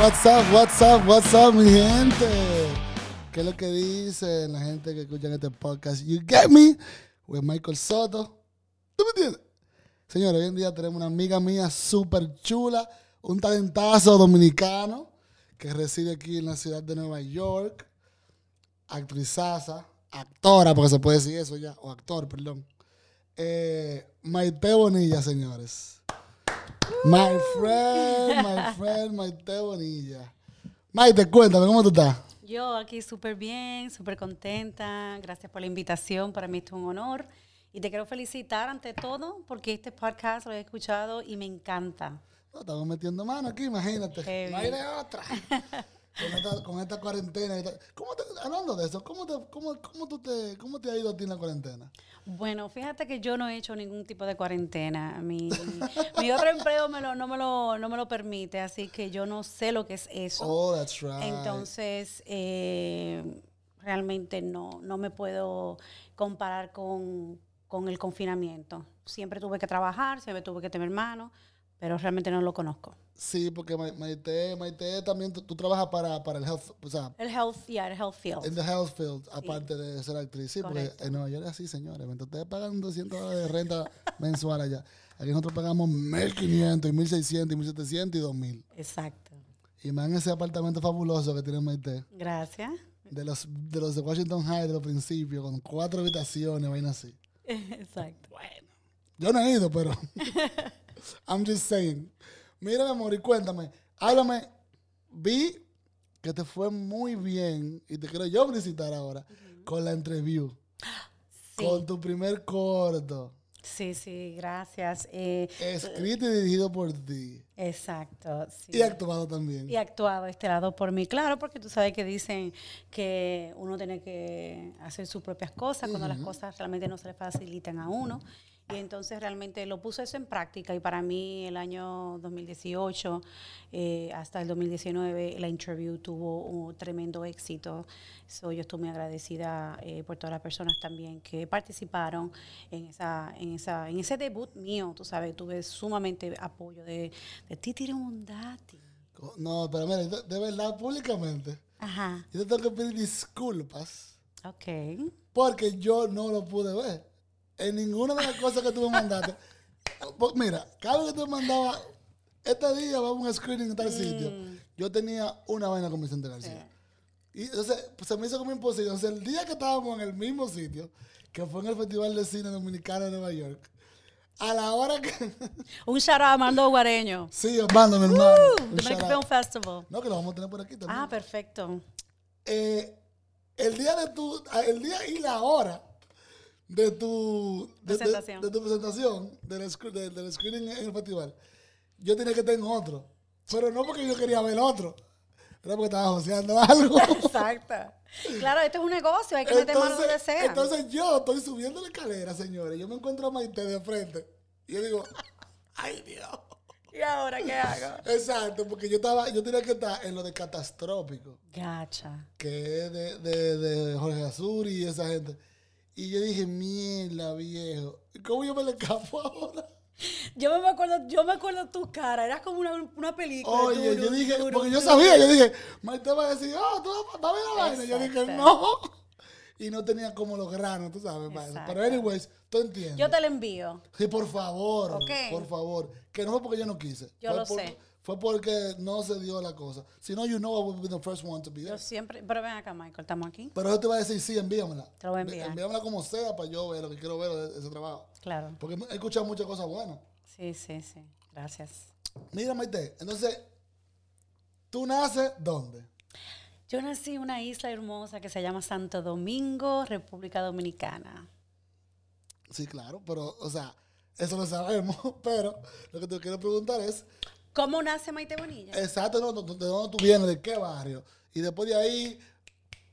What's up, what's up, what's up, mi gente? ¿Qué es lo que dicen la gente que escucha este podcast? You get me? With Michael Soto. ¿Tú me entiendes? Señores, hoy en día tenemos una amiga mía súper chula, un talentazo dominicano que reside aquí en la ciudad de Nueva York, actrizaza, actora, porque se puede decir eso ya, o actor, perdón. Eh, Maite Bonilla, señores. My friend, my friend, Maite Bonilla. Maite, cuéntame, ¿cómo tú estás? Yo aquí súper bien, súper contenta. Gracias por la invitación. Para mí es un honor. Y te quiero felicitar ante todo porque este podcast lo he escuchado y me encanta. No, estamos metiendo mano aquí, imagínate. No hay de otra. con, esta, cuarentena. ¿Cómo te, hablando de eso, ¿cómo te, cómo, cómo, tú te, ¿cómo te ha ido a ti en la cuarentena? Bueno, fíjate que yo no he hecho ningún tipo de cuarentena. Mi, mi otro empleo me lo, no, me lo, no me lo permite, así que yo no sé lo que es eso. Oh, that's right. Entonces, eh, realmente no, no me puedo comparar con, con el confinamiento. Siempre tuve que trabajar, siempre tuve que tener mano, pero realmente no lo conozco. Sí, porque Maite, Maite también tú, trabajas para, para, el health, o sea, el health, yeah, el health field. En the health field, aparte de ser actriz. Sí, porque en Nueva York es así, señores. Mientras ustedes pagan 200 dólares de renta mensual allá, aquí nosotros pagamos 1.500 y 1.600 y 1.700 y 2.000. Exacto. Y me dan ese apartamento fabuloso que tiene Maite. Gracias. De los, de los de Washington High de los principios, con cuatro habitaciones, vaina así. Exacto. Bueno. Yo no he ido, pero I'm just saying. Mira, mi amor, y cuéntame, háblame. Vi que te fue muy bien y te quiero yo felicitar ahora con la entrevista. Con tu primer corto. Sí, sí, gracias. Eh, Escrito y dirigido por ti. Exacto. Y actuado también. Y actuado este lado por mí, claro, porque tú sabes que dicen que uno tiene que hacer sus propias cosas cuando las cosas realmente no se le facilitan a uno. Y entonces realmente lo puse eso en práctica y para mí el año 2018 eh, hasta el 2019 la interview tuvo un tremendo éxito. So, yo estoy muy agradecida eh, por todas las personas también que participaron en esa, en esa, en ese debut mío. Tú sabes, tuve sumamente apoyo de, de Titi Mundati. No, pero mira, de, verdad, públicamente. Ajá. Yo te tengo que pedir disculpas. Ok. Porque yo no lo pude ver en ninguna de las cosas que tú me mandaste. Mira, cada vez que tú me mandabas, este día vamos a un screening en tal sitio, mm. yo tenía una vaina con Vicente García. Y entonces pues, se me hizo como imposible. Entonces, el día que estábamos en el mismo sitio, que fue en el Festival de Cine Dominicano de Nueva York, a la hora que. un shout out a Armando Guareño. Sí, Armando, mi hermano. Uh, Dominican Film Festival. No, que lo vamos a tener por aquí también. Ah, perfecto. Eh, el día de tu. El día y la hora de tu presentación, de, tu presentación del, screening en el festival, yo tenía que tener otro. Pero no porque yo quería ver otro, era porque estaba joseando algo. Exacto. Claro, esto es un negocio, hay que meter mano donde sea. Entonces yo estoy subiendo la escalera, señores. Yo me encuentro a Maite de frente. Y yo digo, ay Dios. ¿Y ahora qué hago? Exacto, porque yo estaba, yo tenía que estar en lo de catastrófico. Gacha. Que es de, de, de Jorge Azuri y esa gente. Y yo dije, mierda, viejo. ¿Cómo yo me le escapo ahora? Yo me acuerdo, yo me acuerdo tu cara, eras como una, una película. Oye, yo dije, porque yo sabía, yo dije, Maite va a decir, oh, tú vas a ver la vaina. Yo dije, no. Y no tenía como los granos, tú sabes, Pero, anyways, tú entiendes. Yo te lo envío. Sí, por favor. Por favor. Que no fue porque yo no quise. Yo lo sé fue porque no se dio la cosa. Si no, you know I would be the first one to be there. Yo siempre, pero ven acá, Michael, estamos aquí. Pero yo te voy a decir, sí, envíamela. Te lo voy a enviar. Envíamela como sea para yo ver lo que quiero ver de ese trabajo. Claro. Porque he escuchado muchas cosas buenas. Sí, sí, sí. Gracias. Mira, Maite, entonces, ¿tú naces dónde? Yo nací en una isla hermosa que se llama Santo Domingo, República Dominicana. Sí, claro, pero, o sea, eso lo sabemos, pero lo que te quiero preguntar es, ¿Cómo nace Maite Bonilla? Exacto, ¿de dónde tú vienes? ¿De qué barrio? Y después de ahí,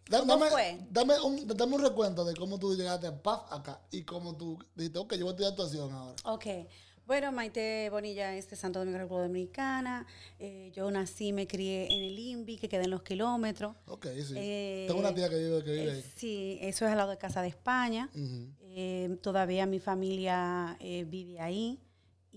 Da- ¿Cómo Dame, fue? dame, un, dame un recuento de cómo tú llegaste a PAF acá y cómo tú dijiste, ok, yo voy a estudiar actuación ahora. Ok. Bueno, Maite Bonilla es de Santo Domingo, República Dominicana. Eh, yo nací, me crié en el INVI, que queda en los kilómetros. Ok, sí. Eh, Tengo una tía que vive, que vive Eh, ahí. sí, eso es al lado de Casa de España. Todavía mi familia vive ahí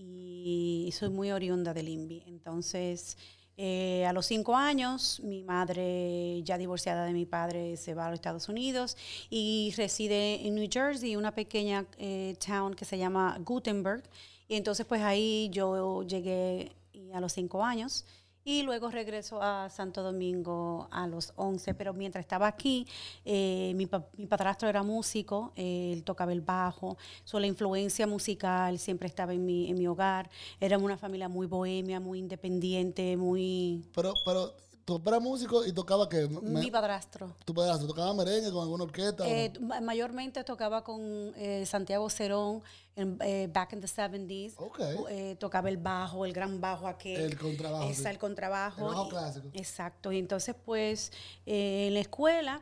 y soy muy oriunda del INVI. Entonces, eh, a los cinco años, mi madre, ya divorciada de mi padre, se va a los Estados Unidos y reside en New Jersey, una pequeña eh, town que se llama Gutenberg. Y entonces, pues ahí yo llegué a los cinco años. Y luego regreso a Santo Domingo a los 11, pero mientras estaba aquí, eh, mi, pa- mi padrastro era músico, eh, él tocaba el bajo, so, la influencia musical siempre estaba en mi, en mi hogar. Éramos una familia muy bohemia, muy independiente, muy... Pero, pero tú eras músico y tocaba que mi padrastro. tu pedazo, tocaba merengue con alguna orquesta. Eh, ma- mayormente tocaba con eh, Santiago Cerón en, eh, back in the 70s. Ok. Eh, tocaba el bajo, el gran bajo aquel. El contrabajo, Esa, sí. el contrabajo. El bajo y- clásico. Exacto. Y entonces, pues, en la escuela,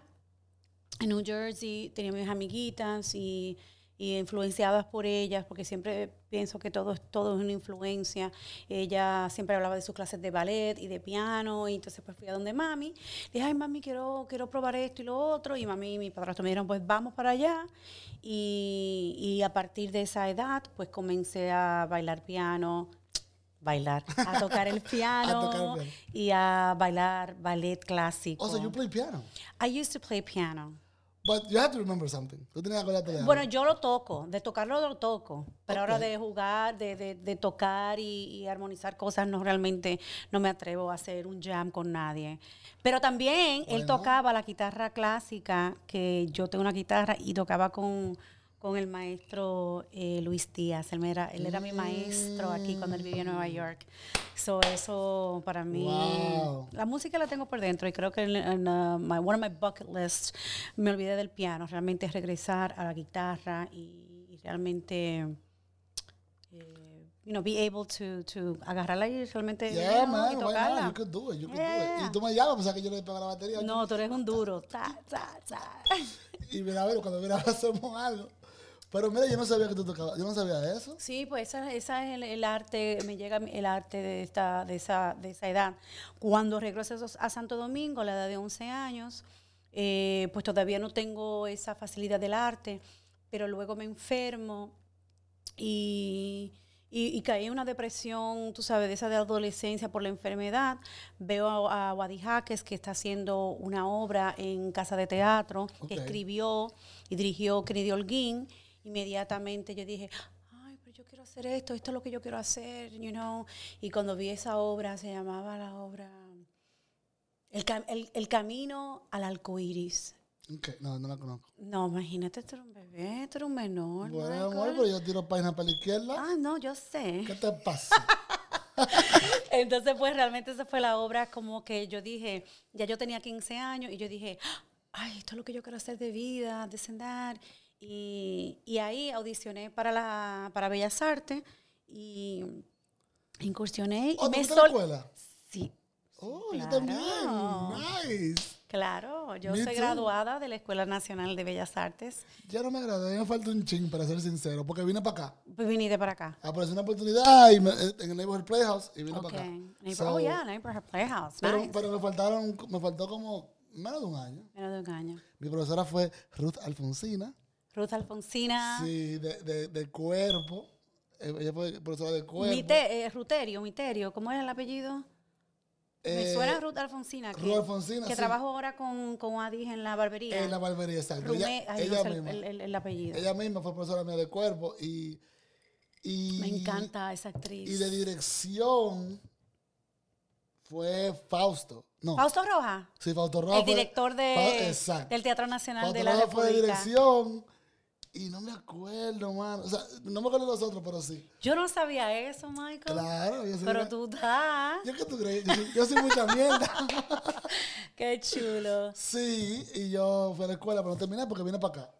en New Jersey, tenía mis amiguitas y, y influenciadas por ellas, porque siempre pienso que todo, es- todo es una influencia. Ella siempre hablaba de sus clases de ballet y de piano, y entonces pues fui a donde mami. Dije, ay, mami, quiero, quiero probar esto y lo otro. Y mami y mi padrastro me dijeron, pues vamos para allá. Y, y a partir de esa edad, pues comencé a bailar piano, bailar, a tocar el piano, tocar el piano. y a bailar ballet clásico. O sea, you play piano. I used to play piano. But you have to remember something. Tú tienes que acordarte de algo. Bueno, yo lo toco, de tocarlo lo toco, pero ahora de jugar, de, de, de tocar y, y armonizar cosas, no realmente no me atrevo a hacer un jam con nadie. Pero también él tocaba la guitarra clásica, que yo tengo una guitarra y tocaba con, con el maestro eh, Luis Díaz. Él, era, él era mi maestro aquí cuando él vivía en Nueva York. So, eso para mí, Wow. la música la tengo por dentro y creo que en, en, uh, my- one of my bucket lists me olvidé del piano, realmente es regresar a la guitarra y, y realmente, eh, you know, be able to, to agarrarla y realmente Yeah, know, man, y tocarla. You could do it, you could do it. Y tú me llamas, o sea que yo le pego la batería. No, tú eres un duro. Ta, ta, ta. Y mira, a ver, cuando mira, hacemos algo. Pero mira, yo no sabía que tú tocabas, yo no sabía eso. Sí, pues esa, esa es el, el arte, me llega el arte de, esta, de, esa, de esa edad. Cuando regreso a Santo Domingo, a la edad de 11 años, eh, pues todavía no tengo esa facilidad del arte, pero luego me enfermo y, y, y caí en una depresión, tú sabes, de esa de adolescencia por la enfermedad. Veo a, a Wadi Jaques que está haciendo una obra en Casa de Teatro, que Ok. escribió y dirigió Kennedy Holguín. Inmediatamente yo dije, ay, pero yo quiero hacer esto, esto es lo que yo quiero hacer, you know. Y cuando vi esa obra, se llamaba la obra El, el- el Camino al Arco Iris. Ok, no, no la conozco. No, imagínate, tú eres un bebé, tú eres un menor. Bueno, amor, pero yo tiro páginas para la izquierda. Ah, no, yo sé. ¿Qué te pasa? Entonces, pues realmente esa fue la obra como que yo dije, ya yo tenía 15 años y yo dije, ay, esto es lo que yo quiero hacer de vida, descender. Y, y ahí audicioné para, la, para Bellas Artes y incursioné ¿Oh, y me sol- escuela? Sí, Oh, Claro. yo también. Nice. claro, yo soy graduada de la Escuela Nacional de Bellas Artes. Ya no me agradó, me falta un ching, para ser sincero, porque vine para acá. Pues vine para acá. Apareció una oportunidad y me- en el Neighborhood Playhouse y vine para acá. Neighbor- So, oh, yeah, Neighborhood Playhouse. pero, nice. pero me faltaron, me faltó como menos de un año. Menos de un año. Mi profesora fue Ruth Alfonsina, Ruth Alfonsina. sí, de, de, de cuerpo. Eh, Ella fue profesora de cuerpo. Mite- eh, Ruterio, Miterio, ¿cómo es el apellido? Me Eh, suena Ruth Alfonsina. Que, Ruth Alfonsina, Que sí. trabajó ahora con, con Adis en la barbería. En la barbería, exacto. Rumé- Ella, el- misma. el, el- el apellido. ella misma fue profesora mía de cuerpo y, y... Me encanta esa actriz. Y de dirección fue Fausto. No, Fausto Roja, sí, Fausto Roja el fue- director de, Fa- exacto. del Teatro Nacional Fausto de la Roja fue de República. dirección y no me acuerdo, mano. O sea, no me acuerdo de los otros, pero sí. Yo no sabía eso, Michael. Claro, yo soy Pero una- tú estás. ¿Yo qué tú crees? Yo soy, yo soy mucha mierda. Qué chulo. sí, y yo fui a la escuela, pero no terminé porque vine para acá.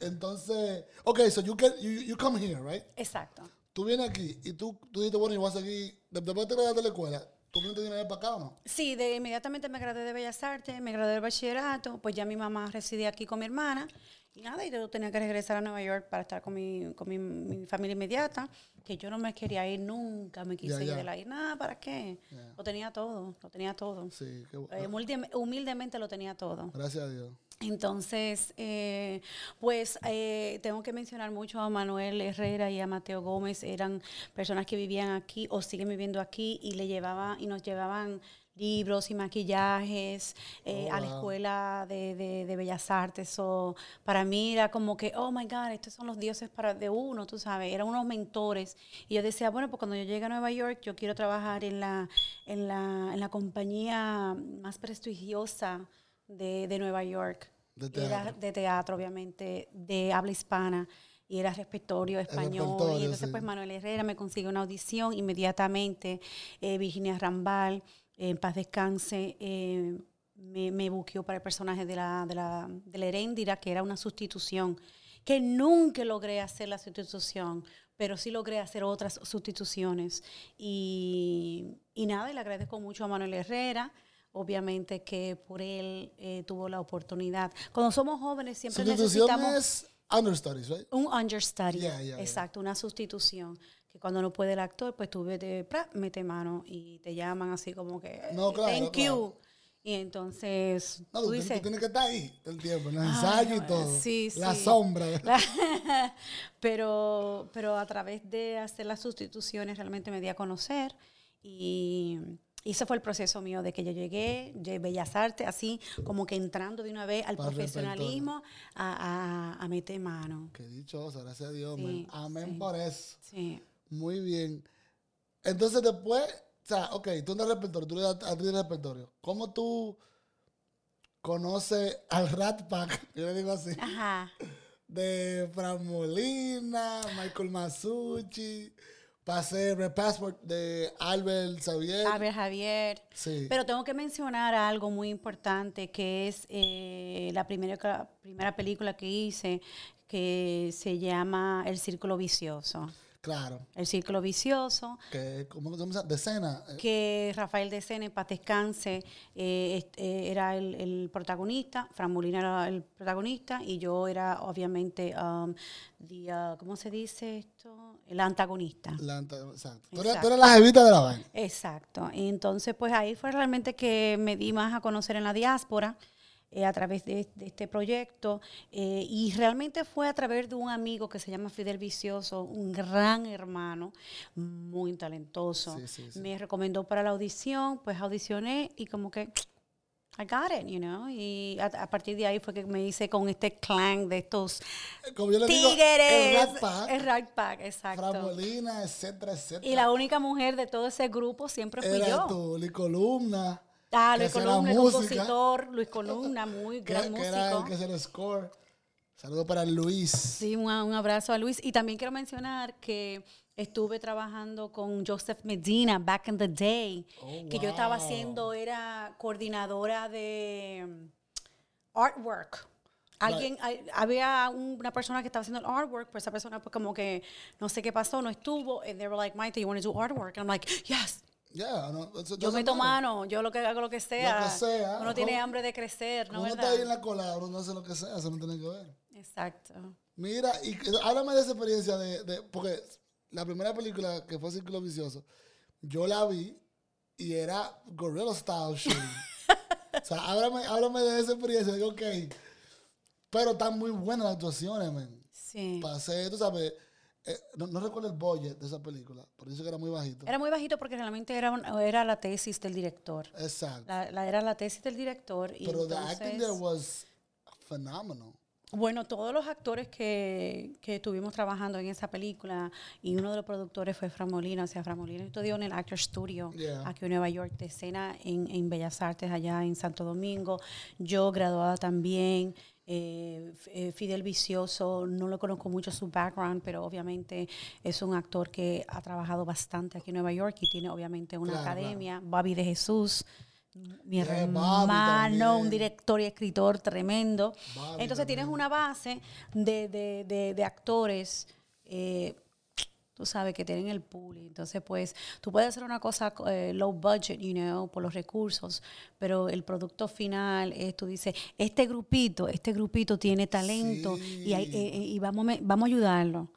Entonces, ok, so you, get, you, you come here, right? Exacto. Tú vienes aquí y tú, tú dices, bueno, yo voy a seguir, después de terminar de la escuela, ¿Tú viniste de una vez para acá o no? Sí, de, inmediatamente me gradué de Bellas Artes, me gradué del bachillerato, pues ya mi mamá residía aquí con mi hermana y nada, y yo tenía que regresar a Nueva York para estar con mi, con mi, mi familia inmediata, que yo no me quería ir nunca, me quise ir de la nada, ¿para qué? Lo tenía todo, lo tenía todo. Sí, qué bu- Eh, humilde- humildemente lo tenía todo. Gracias a Dios. Entonces, eh, pues eh, tengo que mencionar mucho a Manuel Herrera y a Mateo Gómez, eran personas que vivían aquí o siguen viviendo aquí y le llevaban y nos llevaban libros y maquillajes eh, Oh, a la escuela de, de- de Bellas Artes. o para mí era como que, oh my God, estos son los dioses para, de uno, tú sabes, eran unos mentores. Y yo decía, bueno, pues cuando yo llegue a Nueva York, yo quiero trabajar en la, en la, en la compañía más prestigiosa de, de Nueva York. De Era teatro. de teatro, obviamente, de habla hispana. Y era repertorio español. y entonces, sí. pues, Manuel Herrera me consiguió una audición inmediatamente. Eh, Virginia Rambal, eh, en paz descanse, eh, me, me buqueó para el personaje de la, de, la, de la Heréndira, que era una sustitución. Que nunca logré hacer la sustitución, pero sí logré hacer otras sustituciones. Y, y nada, y le agradezco mucho a Manuel Herrera. Obviamente que por él eh, tuvo la oportunidad. Cuando somos jóvenes siempre necesitamos es understudies, right? un understudy. Yeah, yeah, yeah. exacto, una sustitución. Que cuando no puede el actor, pues tú vete, pra, mete mano y te llaman así como que, No, claro, thank claro. you. Y entonces No, tú tú, dices, tú tienes que estar ahí todo el tiempo, en los Ay, ensayos y todo. sí, La sí. sombra. pero, pero a través de hacer las sustituciones realmente me di a conocer y, y ese fue el proceso mío de que yo llegué de Bellas Artes, así como que entrando de una vez al Para el profesionalismo a, a, a meter mano. Qué dichosa, gracias a Dios, Sí. Amén sí. por eso. Sí. Muy bien. Entonces después, o sea, ok, tú en el repertorio, tú eres act- actriz de repertorio. ¿Cómo tú conoces al Rat Pack, yo le digo así, Ajá. de Fran Molina, Michael Masucci, pasé Passport de Albert Xavier? A ver, Javier. Sí. Pero tengo que mencionar algo muy importante que es eh, la primera, primera película que hice que se llama El Círculo Vicioso. Claro. El Círculo Vicioso, Que, ¿Cómo se llama? De escena. eh, que Rafael de Sene, para descanse, eh, eh, era el, el protagonista, Fran Molina era el protagonista y yo era obviamente, um, the, uh, ¿cómo se dice esto? El antagonista. la anta- exacto. Tú Exacto. eres la jevita de la vaina. Exacto. Y entonces, pues ahí fue realmente que me di más a conocer en la diáspora eh, a través de, de este proyecto. eh, y realmente fue a través de un amigo que se llama Fidel Vicioso, un gran hermano, muy talentoso. Sí, sí, sí. Me recomendó para la audición, pues audicioné y como que... I got it, you know, y a, a partir de ahí fue que me hice con este clan de estos Como yo le digo, el tigres. Rat Pack, el Rat Pack, exacto. Fran Molina, etcétera, etcétera. Y la única mujer de todo ese grupo siempre fui era yo. tu Lee Columna. Ah, Luis Columna, el compositor, Luis Columna, muy que, gran que era el músico. que el score. Saludos para Luis. Sí, un, un abrazo a Luis. Y también quiero mencionar que estuve trabajando con Joseph Medina back in the day, Oh, que yo estaba wow. haciendo, era coordinadora de um, artwork. Alguien, hay- había un- una persona que estaba haciendo el artwork, pues esa persona pues como que no sé qué pasó, no estuvo, and they were like, Maite, you want to do artwork? And I'm like, yes, Yeah, no, eso- yo meto no. mano, yo lo que hago lo que sea. sea, Uno tiene hambre de crecer, ¿no Uno está ahí en la cola, uno no hace lo que sea, eso no tiene que ver. Exacto. Mira, y háblame de esa experiencia de, de- porque la primera película que fue Círculo Vicioso, yo la vi y era Gorilla Style shooting. o sea, háblame, háblame de esa experiencia, digo, ok, pero están muy buenas las actuaciones, man. Sí. Pasé, tú sabes, eh, no, no recuerdo el budget de esa película, por eso que era muy bajito. Era muy bajito porque realmente era, un- era la tesis del director. Exacto. La, la- era la tesis del director. Y pero the acting there entonces, was phenomenal. bueno, todos los actores que, que estuvimos trabajando en esa película y uno de los productores fue Fran Molina. O sea, Fran Molina estudió en el Actor Studio Yeah. aquí en Nueva York de escena en, en Bellas Artes allá en Santo Domingo. Yo graduada también. Eh, eh, Fidel Vicioso, no lo conozco mucho su background, pero obviamente es un actor que ha trabajado bastante aquí en Nueva York y tiene obviamente una Claro, claro. academia. Bobby de Jesús, mi Yeah, Bobby hermano, un director y escritor tremendo. Bobby Entonces tienes una base de, de- de- de actores eh, tú sabes, que tienen el pool. Entonces, pues, tú puedes hacer una cosa eh, low budget, you know, por los recursos, pero el producto final es, tú dices, este grupito, este grupito tiene talento y, hay- eh, y vamos, vamos a ayudarlo.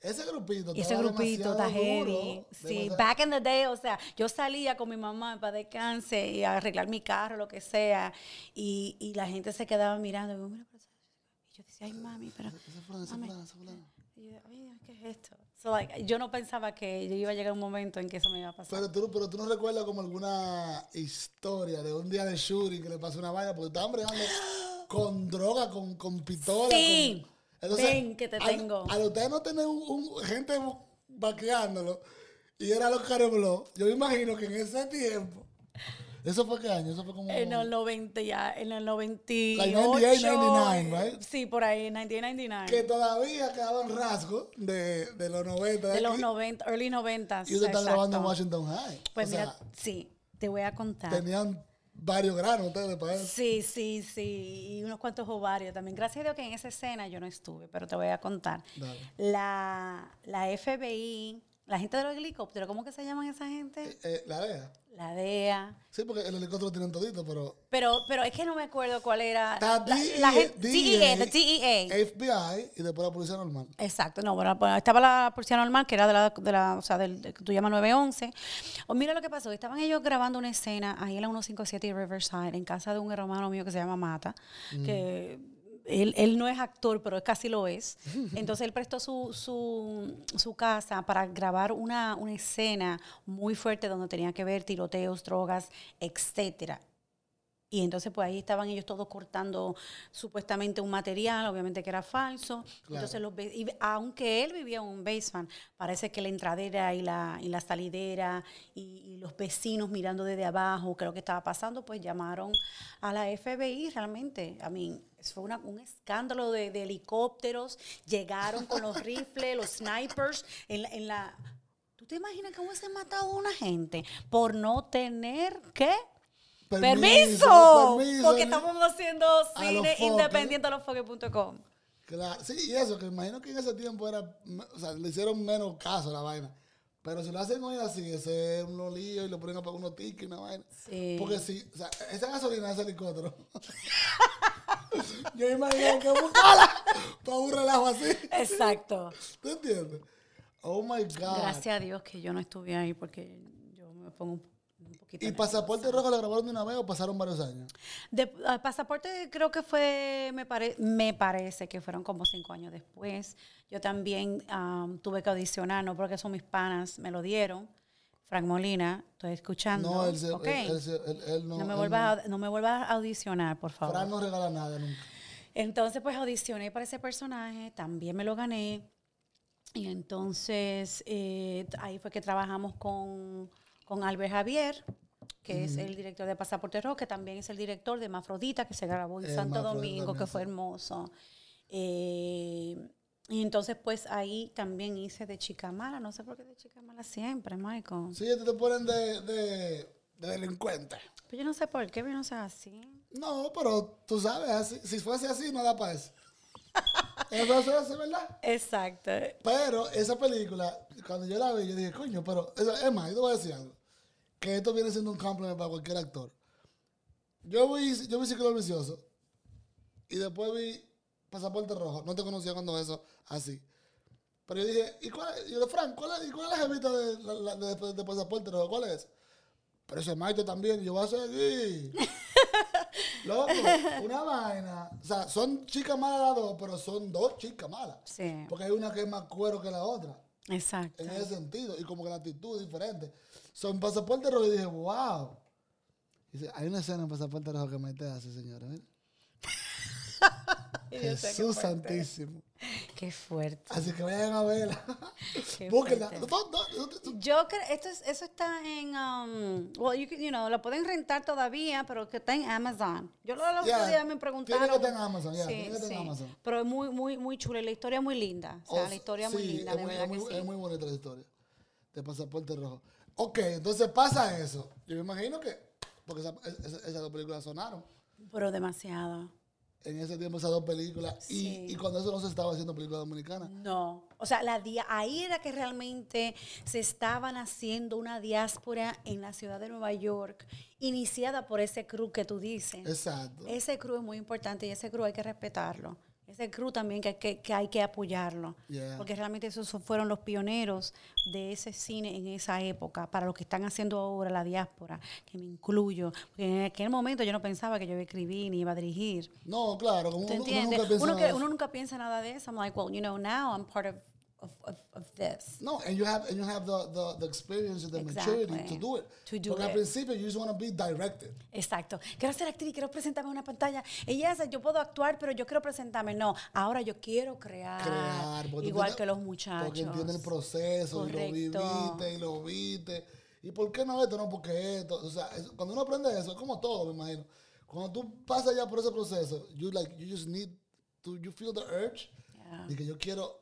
Ese grupito. Ese grupito está duro, heavy. Sí, demasiado- back in the day, o sea, yo salía con mi mamá para descanse y a arreglar mi carro, lo que sea, y, y la gente se quedaba mirando. Y yo, "Mira, pero esa- decía, ay, mami, pero. Ese fulano, ese mami". fulano, ese fulano. Y yo, "Ay, ¿qué es esto? So, like, yo no pensaba que yo iba a llegar un momento en que eso me iba a pasar. Pero tú, pero tú no recuerdas como alguna historia de un día de shooting que le pasó una vaina porque estaban bregando con droga, con, con pistola. Sí. con- Ven, que te al- tengo. Al, ustedes no tener un, un- gente vaqueándolo y era los careblos, yo me imagino que en ese tiempo. ¿Eso fue qué año? Eso fue como. En el 90 ya, en el 98. Like 98, 99, right? Sí, por ahí, 98, 99. que todavía quedaban rasgos de, de los 90. De los aquí, 90, early 90. Y usted está grabando en. Washington High. Pues O mira, sea, sí, te voy a contar. tenían varios granos ustedes para eso. Sí, sí, sí, y unos cuantos ovarios también. Gracias a Dios que en esa escena yo no estuve, pero te voy a contar. Dale. La, la FBI, la gente de los helicópteros, ¿cómo que se llaman esa gente? Eh, la DEA. La DEA. Sí, porque el helicóptero lo tienen todito, pero. Pero, pero es que no me acuerdo cuál era. Está la, la DEA, gente- DEA, the DEA. FBI y después la policía normal. Exacto, no, bueno, pues, estaba la policía normal, que era de la, de la o sea, del, de que tú llamas 911. O mira lo que pasó, estaban ellos grabando una escena ahí en la 157 y Riverside, en casa de un hermano mío que se llama Mata, que él, él no es actor, pero casi lo es. Entonces él prestó su, su, su casa para grabar una, una escena muy fuerte donde tenía que ver tiroteos, drogas, etcétera. Y entonces, pues ahí estaban ellos todos cortando supuestamente un material, obviamente que era falso. Entonces, los, y aunque él vivía en un basement, parece que la entradera y la, y la salidera y, y los vecinos mirando desde abajo qué es lo que estaba pasando, pues llamaron a la FBI realmente. A mí, fue una- un escándalo de, de helicópteros, llegaron con los rifles, los snipers en la... En la ¿Tú te imaginas cómo se ha matado a una gente por no tener qué? Permiso, permiso, porque ni- estamos haciendo cine independiente a los foques.com. Claro, sí, y eso, que imagino que en ese tiempo era, o sea, le hicieron menos caso a la vaina. Pero si lo hacen hoy así, ese es un lío y lo ponen a pagar unos tickets y una vaina. Sí. Porque si, o sea, esa gasolina de ese helicóptero. yo imagino que buscarla para un relajo así. Exacto. ¿Tú entiendes? Oh my God. Gracias a Dios que yo no estuve ahí porque yo me pongo un, un poquito. ¿Y pasaporte rojo lo grabaron de una vez o pasaron varios años? De, ah, pasaporte creo que fue, me, pare- me parece que fueron como cinco años después. Yo también am, tuve que audicionar, no porque son mis panas, me lo dieron. Frank Molina, estoy escuchando. No, él, se- no. no, me vuelvas a, no me vuelvas a audicionar, por favor. Fran no regala nada nunca. Entonces, pues audicioné para ese personaje, también me lo gané. Y entonces eh, ahí fue que trabajamos con, con Albert Javier, que es el director de Pasaporte Rojo, que también es el director de Mafrodita, que se grabó en Eh, Santo Mafrodita Domingo, también, que fue hermoso. Eh, y entonces, pues ahí también hice de chica mala. No sé por qué de chica mala siempre, Michael. Sí, te, te ponen de, de, de delincuente. Pero yo no sé por qué, pero no sé así. No, pero tú sabes, así- si fuese así, no da para eso. Eso es así, ¿verdad? Exacto. Pero esa película, cuando yo la vi, yo dije, coño, pero, es más, yo te voy a decir algo. Que esto viene siendo un compliment para cualquier actor. Yo vi, yo vi Ciclo Vicioso y después vi Pasaporte Rojo. No te conocía cuando eso así. Pero yo dije, ¿y cuál es? Yo le Frank, ¿cuál es, y cuál es la jevita de, la- la- de- de Pasaporte Rojo? ¿Cuál es? Pero ese Maite también, yo voy a seguir. Loco, una vaina. O sea, son chicas malas las dos, pero son dos chicas malas. Sí, Porque hay una que es más cuero que la otra. exacto. En ese sentido. Y como que la actitud es diferente. Son pasaporte rojo y dije, wow. Dice, hay una escena en pasaporte rojo que Maite hace, señora. mira. Jesús fuerte. santísimo. Qué fuerte. Así que vayan a verla. Búsquenla. fuerte. No, no, no, no, Yo creo, esto es, eso está en, um, well, you, can- you know, lo pueden rentar todavía, pero que está en Amazon. Yo lo los días me preguntaron. tiene que estar en Amazon, ya, Sí, tiene que estar en sí. Amazon. Pero es muy, muy, muy chula y la historia es muy linda. O sea, Oh, la historia es muy linda, es de muy, verdad es muy- que sí. es muy bonita la historia de pasaporte rojo. Ok, entonces pasa eso. Yo me imagino que, porque esa- esa- esas dos películas sonaron. Pero demasiado. en ese tiempo esas dos películas. Sí. Y, y cuando eso no se estaba haciendo película dominicana. No, o sea, la ahí era que realmente se estaban haciendo una diáspora en la ciudad de Nueva York, iniciada por ese crew que tú dices. Exacto. Ese crew es muy importante y ese crew hay que respetarlo. Ese crew también que, que, que hay que apoyarlo. Yeah. Porque realmente esos fueron los pioneros de ese cine en esa época, para lo que están haciendo ahora la diáspora, que me incluyo. Porque en aquel momento yo no pensaba que yo iba a escribir ni iba a dirigir. No, claro, como ¿Te uno, uno nunca piensa Uno, que, uno nunca piensa nada de eso. I'm like, well, you know, now I'm part of, of, of, of this. No, and you have and you have the, the, the experience and the maturity Exactly. to do it. To do Porque al it. principio you just want to be directed. Exacto. Quiero ser actriz, quiero presentarme en una pantalla. Ella dice, yo puedo actuar, pero yo quiero presentarme. No, ahora yo quiero crear. Crear. igual que los muchachos. Porque entiende el proceso y lo Correcto. viviste y lo viste. ¿Y por qué no esto? No, porque esto. O sea, cuando uno aprende eso, es como todo, me imagino. Cuando tú pasas ya por ese proceso, you like, you just need to, you feel the urge Yeah. de que yo quiero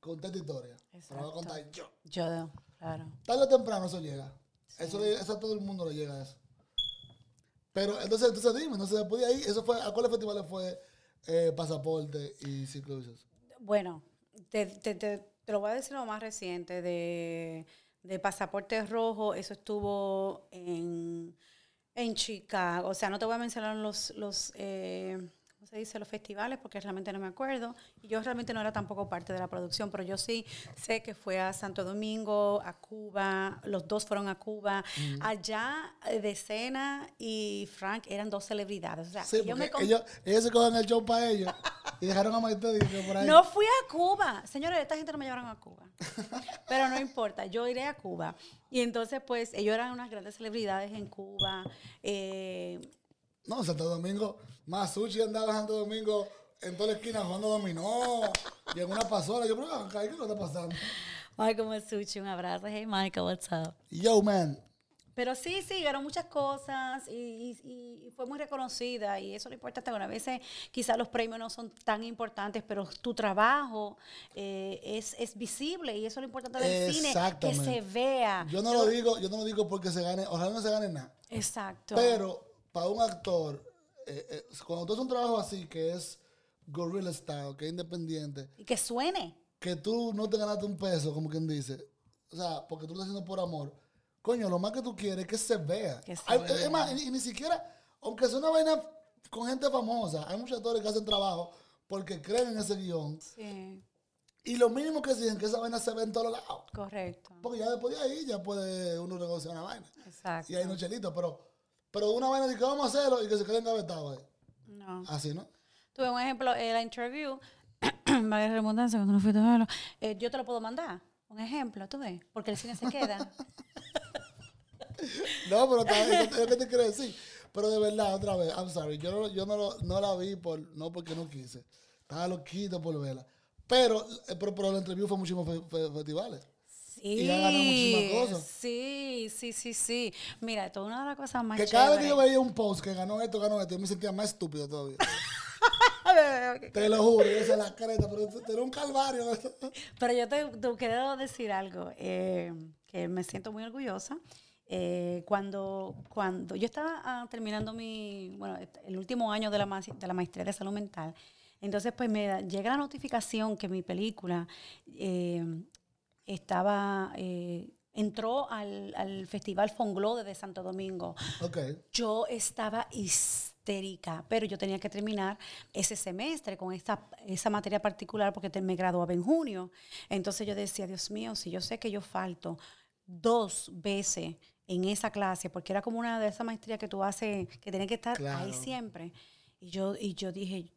contar esta historia. Pero voy a Exacto. contar yo. Yo, claro. Tarde o temprano eso llega. Eso, le- eso a todo el mundo le llega a eso. Pero entonces, entonces dime, entonces después de ahí, eso fue, ¿a cuáles festivales fue eh, Pasaporte y Ciclusos? Bueno, te, te, te, te lo voy a decir lo más reciente de, de Pasaporte Rojo. Eso estuvo en, en Chicago. O sea, no te voy a mencionar los, los eh, ¿cómo se dice? Los festivales porque realmente no me acuerdo. Y yo realmente no era tampoco parte de la producción, pero yo sí sé que fue a Santo Domingo, a Cuba. Los dos fueron a Cuba. Allá, eh, Decena y Frank eran dos celebridades. O sea, Sí, yo me con- ellos, ellos se cogen el show para ellos y dejaron a Maite por ahí. No fui a Cuba. Señores, esta gente no me llevaron a Cuba. Pero no importa, yo iré a Cuba. Y entonces, pues, ellos eran unas grandes celebridades en Cuba. Eh, No, Santo Domingo, más sushi andaba en Santo Domingo en toda la esquina jugando dominó y en una pasola. Yo, pero acá, ¿qué es lo que está pasando? Michael Masucci, un abrazo. Hey, Michael, what's up? Yo, man. Pero sí, sí, ganó muchas cosas y, y- y fue muy reconocida y eso es lo importante. Bueno, a veces quizás los premios no son tan importantes, pero tu trabajo eh, es, es visible y eso es lo importante del cine, que se vea. Yo no lo digo, yo no lo digo porque se gane, ojalá no se gane nada. Exacto. Pero para un actor, eh, eh, cuando tú haces un trabajo así, que es gorilla style, que es independiente, y que suene. que tú no te ganaste un peso, como quien dice, o sea, porque tú lo estás haciendo por amor, coño, lo más que tú quieres es que se vea. Que se Hay- vea. Es más, y, y ni siquiera, aunque sea una vaina con gente famosa, hay muchos actores que hacen trabajo porque creen en ese guion. Sí, Y lo mínimo que exigen que esa vaina se ve en todos lados. correcto. Porque ya después de ahí ya puede uno negociar una vaina. Exacto. Y hay unos chelitos, pero, pero una vaina de que vamos a hacerlo y que se quede engavetados ahí. No. Así, ¿no? Tuve un ejemplo, en la interview, vale redundancia, cuando no fuiste a verlo, eh, yo te lo puedo mandar. Un ejemplo, tú ves, porque el cine se queda. No, pero eso es lo que te quiero decir. Pero de verdad, otra vez, I'm sorry, yo, no, yo no, lo- no la vi por, no porque no quise. Estaba loquito por verla. Pero, eh, pero, pero la entrevista fue muchísimos fe- fe- festivales. Sí, Y ha ganado muchísimas cosas. sí, sí, sí, sí. Mira, esto es una de las cosas más Que cada vez que yo veía un post que ganó esto, ganó esto, yo me sentía más estúpido todavía. Te lo juro, yo decía la careta, pero era un calvario. Pero yo te, te quiero decir algo, eh, que me siento muy orgullosa. Eh, cuando, cuando yo estaba ah, terminando mi, bueno, el último año de la, ma- de la maestría de salud mental, entonces pues me da- llega la notificación que mi película eh, estaba, eh, entró al, al Festival Fonglode de Santo Domingo. ok. Yo estaba histérica, pero yo tenía que terminar ese semestre con esta, esa materia particular porque te- me graduaba en junio. Entonces yo decía, Dios mío, si yo sé que yo falto dos veces en esa clase, porque era como una de esas maestrías que tú haces, que tienes que estar ahí siempre. Y yo, y yo dije,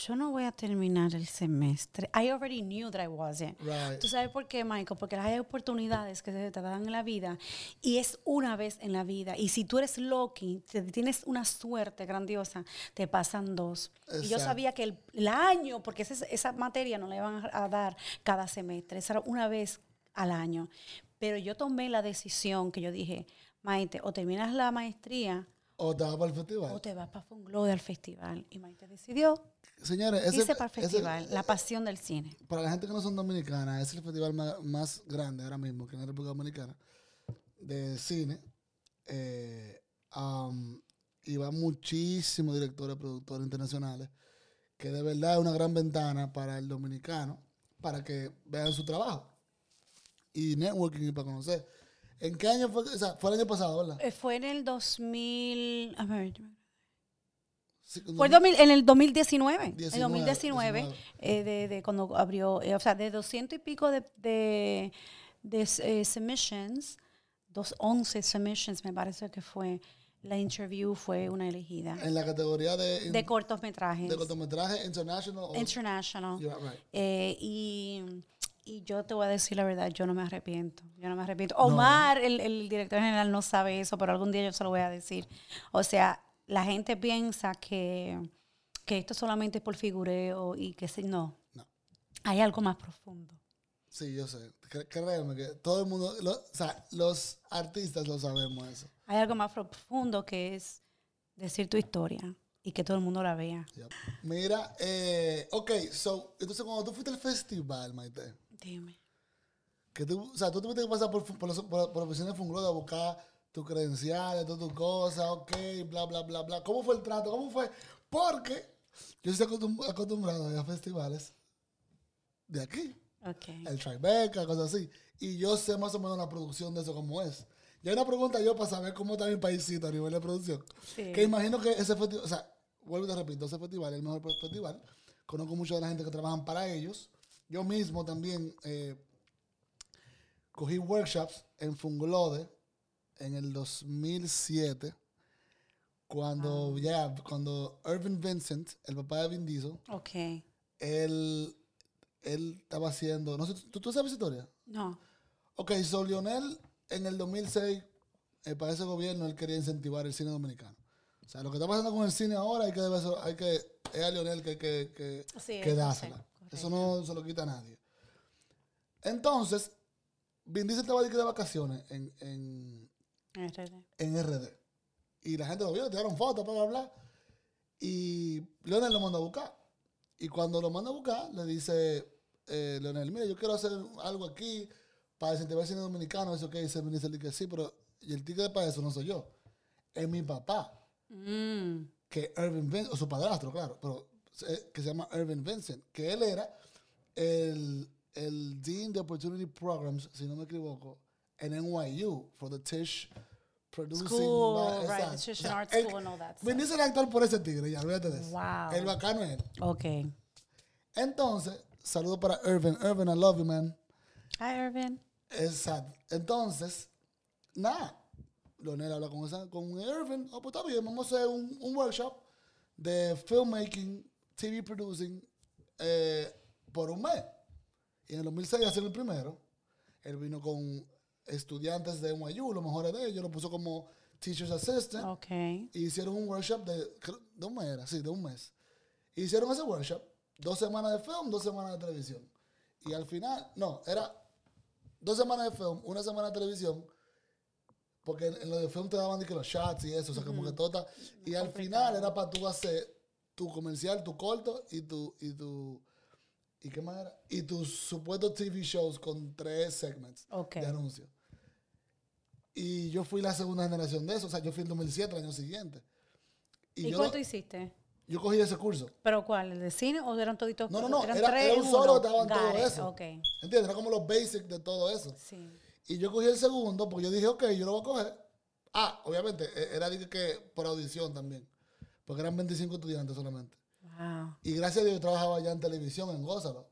yo no voy a terminar el semestre. I already knew that I wasn't. Right. ¿Tú sabes por qué, Michael? Porque hay oportunidades que se te dan en la vida y es una vez en la vida. Y si tú eres lucky, te- tienes una suerte grandiosa, te pasan dos. Y yo Exacto. sabía que el, el año, porque esa, esa materia no la iban a dar cada semestre, esa era una vez al año. Pero yo tomé la decisión que yo dije, Maite, o terminas la maestría O te vas para el festival. o te vas para Fonglode al festival. Y Maite decidió Señores, ese, irse para el ese- festival, la pasión del cine. para la gente que no son dominicanas, es el festival más, más grande ahora mismo que en la República Dominicana de cine. Eh, um, y van muchísimos directores, productores internacionales, que de verdad es una gran ventana para el dominicano, para que vean su trabajo. Y networking y para conocer. ¿En qué año fue? O sea, fue el año pasado, ¿verdad? Eh, Fue en el 2000, a ver, Sí, fue el 2000 en el 2019, en 19, 2019, 19. eh, de, de cuando abrió, eh, o sea, de 200 y pico de, de, de, eh, submissions, dos, 11 submissions me parece que fue, la interview fue una elegida, En la categoría de, de cortometrajes, de cortometraje international. o- international. You're right. Eh, y, y yo te voy a decir la verdad, yo no me arrepiento. Yo no me arrepiento. Omar, el, el director general, no sabe eso, pero algún día yo se lo voy a decir. O sea, la gente piensa que, que esto solamente es por figureo y que si no. No. Hay algo más profundo. Sí, yo sé. Créeme que todo el mundo, lo- o sea, los artistas lo sabemos eso. Hay algo más profundo que es decir tu historia y que todo el mundo la vea. Yep. Mira, eh, ok, so, entonces cuando tú fuiste al festival, Maite, Dime. que tú, o sea, tú tuviste que pasar por, por, los- por, por la oficina de Funglo a buscar tus credenciales, todas tus cosas, ok, bla, bla, bla, bla. ¿Cómo fue el trato? ¿Cómo fue? Porque yo estoy acostum- acostumbrado a ir a festivales de aquí, Ok. el Tribeca, cosas así, y yo sé más o menos la producción de eso cómo es. Y hay una pregunta yo para saber cómo está mi paísito a nivel de producción. Sí. Que imagino que ese festival, o sea, vuelvo y te repito, ese festival es el mejor festival. Conozco mucho de la gente que trabajan para ellos. Yo mismo también eh, cogí workshops en Funglode en el 2007, cuando ya, cuando Irving Vincent, el papá de Vin Diesel, Ok. él, él estaba haciendo, no sé, ¿tú, tú sabes historia? No. Ok, so Lionel en el 2006, eh, para ese gobierno, él quería incentivar el cine dominicano. O sea, lo que está pasando con el cine ahora, hay que, hay que es a Lionel que hay que, que, Sí, que eso dársela. sé, Eso no se lo quita a nadie. Entonces, Vin Diesel estaba de vacaciones en, en, RD. en RD. Y la gente lo vio, tiraron fotos, bla, bla, bla. Y Leonel lo mandó a buscar. Y cuando lo manda a buscar, le dice eh, Leonel, mira, yo quiero hacer algo aquí para incentivar el cine dominicano. Eso que dice Diesel, y que sí, pero y el ticket para eso no soy yo. Es mi papá, Mm. que Irving Vincent, o su padrastro, claro, pero eh, que se llama Irving Vincent, que él era el, el Dean de Opportunity Programs, si no me equivoco, en NYU, for the Tisch Producing. School, ba- right, Tisch O sea, Art él- School and all that Vin Diesel es actor por ese tigre, ya, olvídate de eso. Wow. El bacano es él. Ok. Entonces, saludo para Irving. Irving, I love you, man. Hi, Irvin. Exacto. Entonces, nada. Leonel habla con, esa, con Irving. Oh, pues está bien, vamos a hacer un, un workshop de filmmaking, TV producing eh, por un mes. Y en el 2006 hacen el primero. Él vino con estudiantes de NYU, los mejores de ellos, lo puso como teacher's assistant. Ok. Y hicieron un workshop de, de un mes, era, sí, de un mes. Hicieron ese workshop, dos semanas de film, dos semanas de televisión. Y al final, no, era dos semanas de film, una semana de televisión, porque en, en lo de film te daban que los shots y eso, o sea, como que todo está- Y al final era para tú hacer tu comercial, tu corto y tu, y tu, ¿y qué más era? Y tus supuestos TV shows con tres segments Ok. de anuncios. Y yo fui la segunda generación de eso, o sea, yo fui en 2007, el año siguiente. ¿Y, yo, cuánto hiciste? yo cogí ese curso. ¿Pero cuál? ¿El de cine o eran toditos? No, no, no, Eran era- tres era un solo, uno? estaban todo it, eso. ¿Entiendes? Era como los basics de todo eso. Sí. Y yo cogí el segundo porque yo dije, ok, yo lo voy a coger. Ah, obviamente, e- era que por audición también. Porque eran 25 estudiantes solamente. Wow. Y gracias a Dios yo trabajaba ya en televisión, en Gózalo.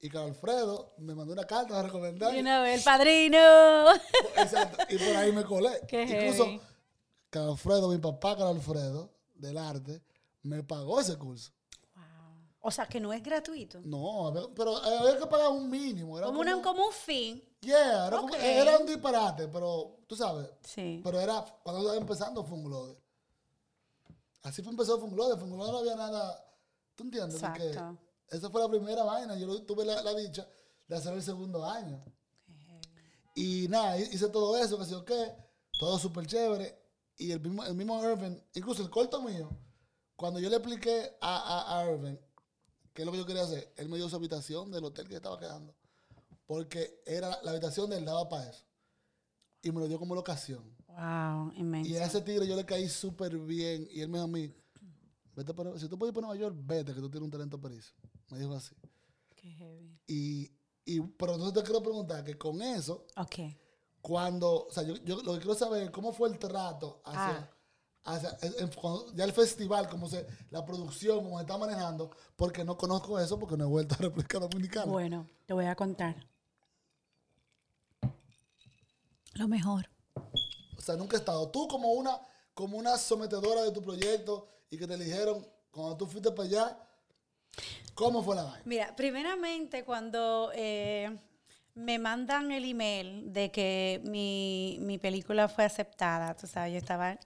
Y Carlos Alfredo me mandó una carta de recomendar. You know, el padrino. Exacto. Y por ahí me colé. Qué Incluso, heavy. Carlos Alfredo, mi papá Carlos Alfredo, del arte, me pagó ese curso. Wow. O sea, que no es gratuito. No, pero había que pagar un mínimo. Era Como, como, una, como un fin. Yeah, era, como- Ok. era un disparate, pero tú sabes. Sí. Pero era cuando estaba empezando Funglode. Así fue empezó Funglode. Funglode no había nada. ¿Tú entiendes? Exacto. Esa fue la primera vaina. Yo tuve la, la dicha de hacer el segundo año. Y nada, hice todo eso, que sé yo qué. Todo súper chévere. Y el mismo, el mismo Irving, incluso el corto mío, cuando yo le expliqué a, a, a Irving qué es lo que yo quería hacer, él me dio su habitación del hotel que estaba quedando. Porque era la habitación de él daba para eso. Y me lo dio como locación. Wow. Wow, inmenso. Y a ese tigre yo le caí súper bien. Y él me dijo a mí, vete para, si tú puedes ir para Nueva York, vete, que tú tienes un talento para eso. Me dijo así. Qué heavy. Y, y, pero entonces te quiero preguntar que con eso, Ok. cuando, o sea, yo, yo lo que quiero saber es cómo fue el trato hacia, Ah. hacia- en- en- cuando- ya el festival, cómo se, la producción, cómo se está manejando, porque no conozco eso, porque no he vuelto a República Dominicana. Bueno, te voy a contar. Lo mejor. O sea, nunca he estado. Tú como una, como una sometedora de tu proyecto y que te eligieron cuando tú fuiste para allá, ¿cómo fue la vaina? Mira, primeramente cuando eh, me mandan el email de que mi, mi película fue aceptada, tú sabes, yo estaba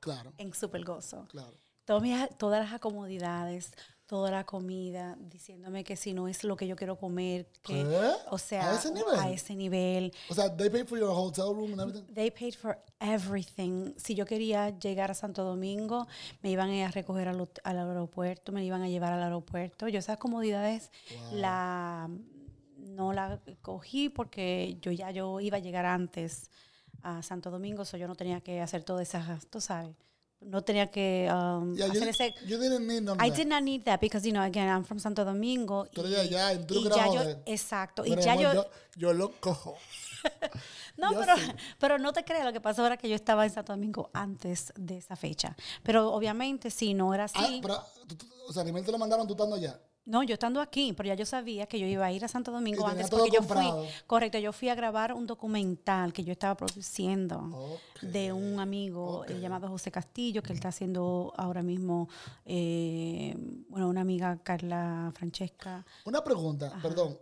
Claro, en súper gozo. claro. Todas, todas las acomodidades, toda la comida, diciéndome que si no es lo que yo quiero comer, que, ¿Qué? o sea, ¿A ese nivel? a ese nivel. O sea, they paid for your hotel room and everything. They paid for everything. Si yo quería llegar a Santo Domingo, me iban a ir a recoger al, al aeropuerto, me iban a llevar al aeropuerto. Yo esas comodidades Wow. la no la cogí porque yo ya yo iba a llegar antes a Santo Domingo, so yo no tenía que hacer todas esas, tú sabes, no tenía que um, Yeah, you, hacer ese you didn't need none of I that. did not need that because you know again I'm from Santo Domingo y y quieres ya yo joder. exacto y Pero, ya yo yo, yo lo cojo. no, pero, sí. pero no te creas, lo que pasó era que yo estaba en Santo Domingo antes de esa fecha. Pero obviamente, si no era así, Ah, pero, tú- tú- o sea, el email te lo mandaron tú estando allá. No, yo estando aquí, pero ya yo sabía que yo iba a ir a Santo Domingo antes porque yo comprado. fui, correcto, yo fui a grabar un documental que yo estaba produciendo de un amigo eh, llamado José Castillo, que él está haciendo ahora mismo, eh, bueno, una amiga Carla Francesca. Una pregunta, perdón.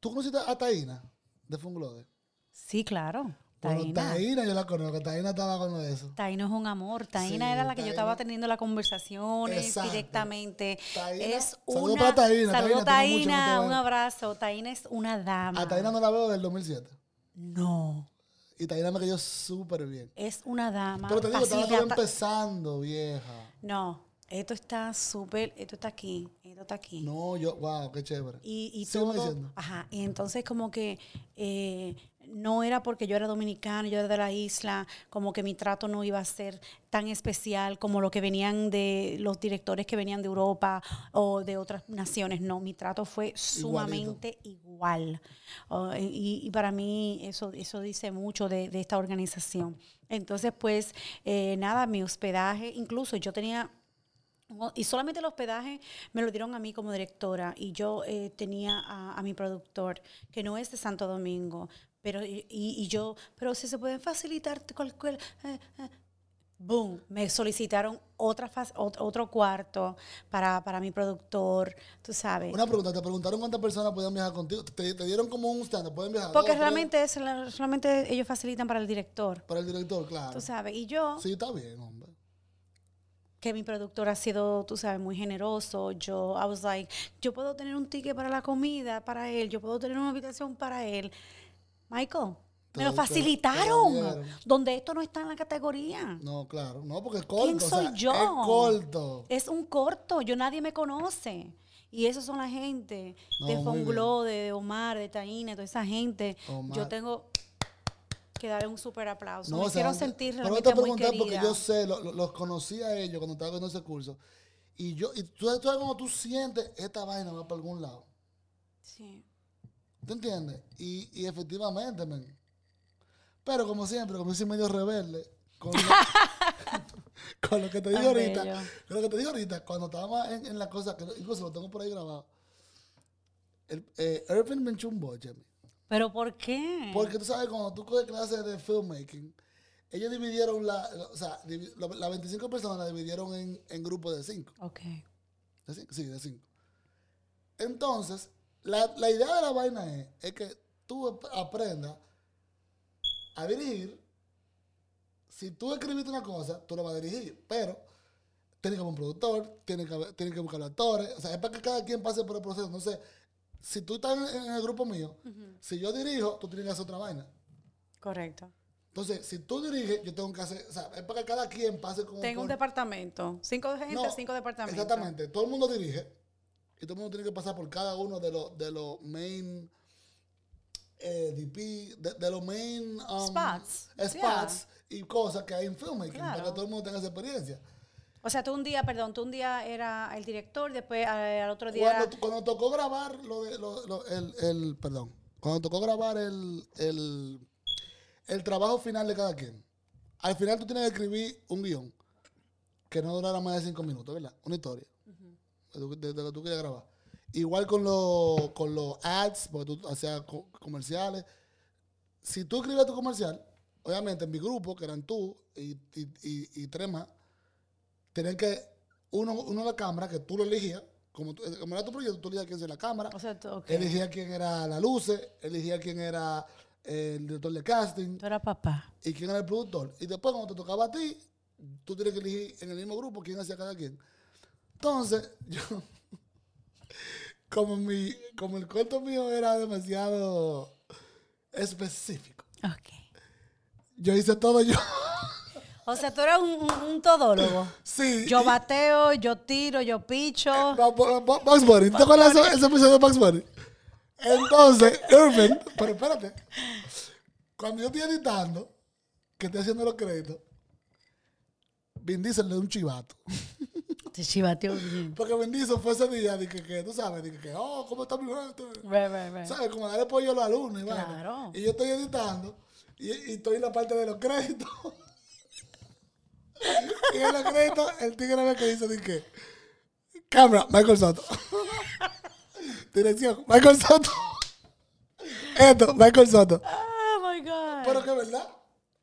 ¿Tú conociste a Taina de Funglode? Sí, claro. Bueno, Taina. Taina yo la conozco. Taina estaba con eso. Taina es un amor. Taina Sí, era la que yo estaba teniendo las conversaciones Exacto. directamente. Taina- es una. para Taina, Saludo Taina, tengo mucho que no Taina, te un abrazo. Taina es una dama. A Taina no la veo del 2007. No, Y Taina me cayó súper bien. es una dama. Pero te digo, estaba todo empezando, vieja. No, esto está súper, esto está aquí, esto está aquí. No, yo, wow, qué chévere. Y, y todo, diciendo. ajá, y entonces como que eh, no era porque yo era dominicana, yo era de la isla, como que mi trato no iba a ser tan especial como lo que venían de los directores que venían de Europa o de otras naciones, no, mi trato fue sumamente igual. Oh, y, para mí eso, eso dice mucho de, esta organización. Entonces, pues, eh, nada, mi hospedaje, incluso yo tenía Y solamente el hospedaje me lo dieron a mí como directora y yo eh, tenía a mi productor, que no es de Santo Domingo, pero y, y yo, pero si se pueden facilitar cualquier... eh, eh. Boom, me solicitaron otra otro cuarto para, para mi productor, tú sabes. Una pregunta, te preguntaron cuántas personas podían viajar contigo. Te, te dieron como un stand, pueden viajar. Porque dos, realmente es solamente ellos facilitan para el director, Para el director, claro. tú sabes. Y yo, Sí, está bien, hombre. que mi productor ha sido, tú sabes, muy generoso. Yo, I was like, yo puedo tener un ticket para la comida para él, yo puedo tener una habitación para él. Michael, me lo- facilitaron, donde esto no está en la categoría. No, claro. No, porque es corto. ¿Quién o soy sea, yo? Es corto. Es un corto, yo nadie me conoce. Y esos son la gente No, de muy Fongló, de, Omar, de Taina, toda esa gente. Omar. Yo tengo que darle un súper aplauso. No, me o sea, hicieron sentir realmente muy porque yo sé, lo- lo- los conocí a ellos cuando estaba haciendo ese curso. Y yo, y tú, tú sabes cuando tú sientes, esta vaina va para algún lado. Sí. ¿Te entiendes? Y, y efectivamente, men. Pero como siempre, como yo soy medio rebelde, con lo, con lo que te digo Tan ahorita, bello. con lo que te digo ahorita, cuando estábamos en, en la cosa, que incluso lo tengo por ahí grabado, el, eh, Irving me echó un boche. ¿Pero por qué? Porque tú sabes, cuando tú coges clases de filmmaking, ellos dividieron la, o sea, divi- la- las 25 personas la dividieron en, en grupos de 5. Ok. ¿De cinco? Sí, de 5. Entonces, la, la idea de la vaina es, es que tú ap- aprendas a dirigir. Si tú escribiste una cosa, tú la vas a dirigir, pero tiene que haber un productor, tiene que, tiene que buscar los actores, o sea, es para que cada quien pase por el proceso. Entonces, si tú estás en, en el grupo mío, si yo dirijo, tú tienes que hacer otra vaina. Correcto. Entonces, si tú diriges, yo tengo que hacer, o sea, es para que cada quien pase como Tengo un departamento. Cinco gente, No, cinco departamentos. Exactamente. Todo el mundo dirige y todo el mundo tiene que pasar por cada uno de los de los main eh, DP, de, de los main um, Spots, spots y cosas que hay en filmmaking, para que todo el mundo tenga esa experiencia. O sea, tú un día, perdón, tú un día era el director, después eh, al otro día Cuando, era... cuando tocó grabar lo de, lo- lo- el, el- perdón, cuando tocó grabar el, el, el trabajo final de cada quien, al final tú tienes que escribir un guion que no durara más de cinco minutos, ¿verdad? Una historia de, lo que- de lo que tú quieres grabar. Igual con, los con los ads, porque tú hacías co- comerciales. Si tú escribías tu comercial, obviamente en mi grupo, que eran tú y, y, y- y tres más, tenían que, uno, uno la cámara, que tú lo elegías, como, tú- como era tu proyecto, tú elegías quién era la cámara, O sea, tú, ok. elegías quién era la luces, elegías quién era el director de casting Tú eras papá. y quién era el productor. Y después, cuando te tocaba a ti, tú tienes que elegir en el mismo grupo quién hacía cada quien. Entonces, yo, como, mi, como el corto mío era demasiado específico, Ok. yo hice todo yo. O sea, tú eras un, todólogo. sí. Yo bateo, yo tiro, yo picho. Bugs Bunny. ¿Te acuerdas ese, ese episodio de Bugs Bunny? Entonces, Irving, pero espérate. Cuando yo estoy editando, que estoy haciendo los créditos, Vin Diesel le da un chivato. Te bien. Porque Diesel fue ese día, de que, que tú sabes, de que, que, oh, ¿cómo está mi? Ve, ve, ve. ¿Sabes? Como darle pollo a los alumnos y yo estoy editando y, y estoy en la parte de los créditos. y en los créditos, el tigre ve que dice, de que, cámara, Michael Soto. Dirección, Michael Soto. Esto, Michael Soto. Oh my God. Pero que verdad.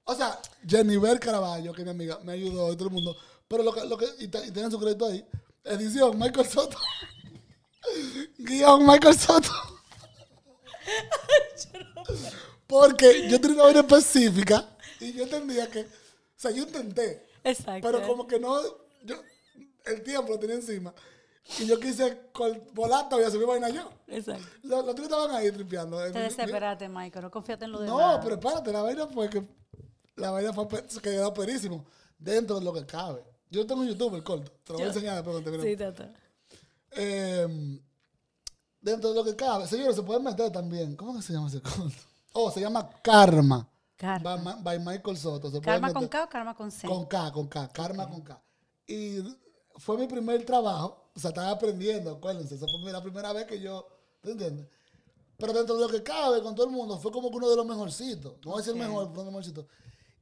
O sea, Jennifer Caraballo, que es mi amiga, me ayudó y todo el mundo. Pero lo que, lo que y, te- y tienen su crédito ahí. Edición, Michael Soto. Guión, Michael Soto. Porque yo tenía una vaina específica y yo entendía que, o sea, yo intenté, Exacto. pero como que no, yo, el tiempo lo tenía encima. Y yo quise col- volar todavía subir vaina yo. Exacto. Los, los tres estaban ahí tripeando. Te desesperaste, Michael. No confiaste en lo demás. No, pero espérate, la vaina fue que la vaina fue que quedó perísimo dentro de lo que cabe. Yo tengo en YouTube el corto, te lo voy a enseñar después cuando termine. Sí, tata. Eh, dentro de lo que cabe, señores, se pueden meter también. ¿Cómo que se llama ese corto? Oh, se llama Karma. Karma. By, Michael Soto. Se ¿Karma con K o karma con C? Con K, con K, Karma con K. Y fue mi primer trabajo, o sea, estaba aprendiendo, acuérdense, esa fue la primera vez que yo, ¿te entiendes? Pero dentro de lo que cabe con todo el mundo, fue como que uno de los mejorcitos. No voy a decir el mejor, pero uno de los mejorcitos.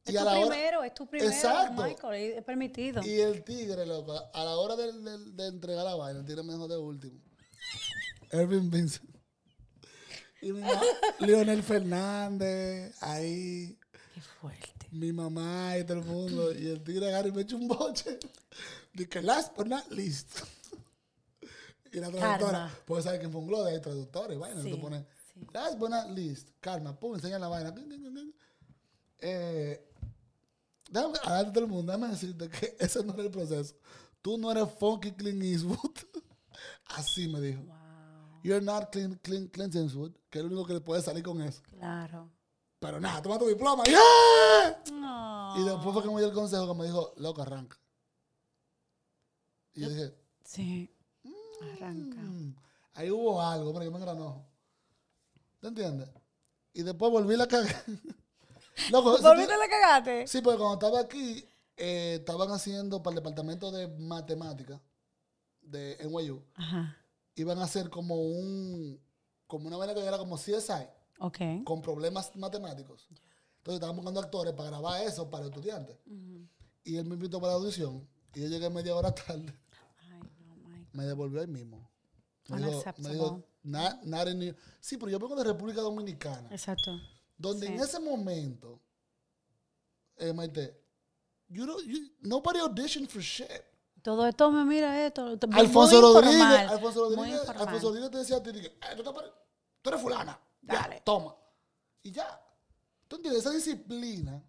Es Y a tu hora- primero, es tu primero, Exacto. Michael. Es permitido. Y el tigre, loco, a la hora de, de- de entregar la vaina, el tigre me dejó de último. Ervin Vincent. Y mi mamá, Leonel Fernández, ahí, Qué fuerte. mi mamá y todo el mundo. Y el tigre agarra y me echa un boche. Dice, last but not least. Y la traductora, Karma. porque sabe que en Funglode hay traductores, vaina. Sí, Tú pones, sí. last but not least, Karma, pum, enseña la vaina. Eh, déjame, a todo el mundo, déjame decirte que ese no era el proceso. Tú no eres funky Clint Eastwood. Así me dijo. Wow. You're not Clint, Clint, Clint Eastwood, que es el único que le puede salir con eso. Claro. Pero nada, toma tu diploma. ¡Yeah! No. Y después fue que me dio el consejo que me dijo, loco, arranca. Y yo dije, Sí. Arranca. "Mm, ahí hubo algo, pero yo me engranó. ¿Te entiendes? Y después volví la cagar. loco, tú- ¿Volviste la cagaste? Sí, porque cuando estaba aquí, eh, estaban haciendo para el departamento de matemáticas de NYU, Ajá. iban a hacer como un, como una vaina que era como CSI, Ok. con problemas matemáticos. Entonces estaban buscando actores para grabar eso para estudiantes. Y él me invitó para la audición y yo llegué media hora tarde. Ay, no, Michael. Me devolvió ahí mismo. Me dijo, me dijo "Not- not in New-" Sí, pero yo vengo de República Dominicana, Exacto. Donde Sí. en ese momento, eh, Maite, you don't- you- nobody auditioned for shit. Todo esto, me mira esto. muy Alfonso Rodríguez, informal, Alfonso Rodríguez. Alfonso Rodríguez te decía a ti, "Eh, tú, te tú eres fulana, ya, Dale. toma. Y ya. ¿Tú entiendes? Esa disciplina,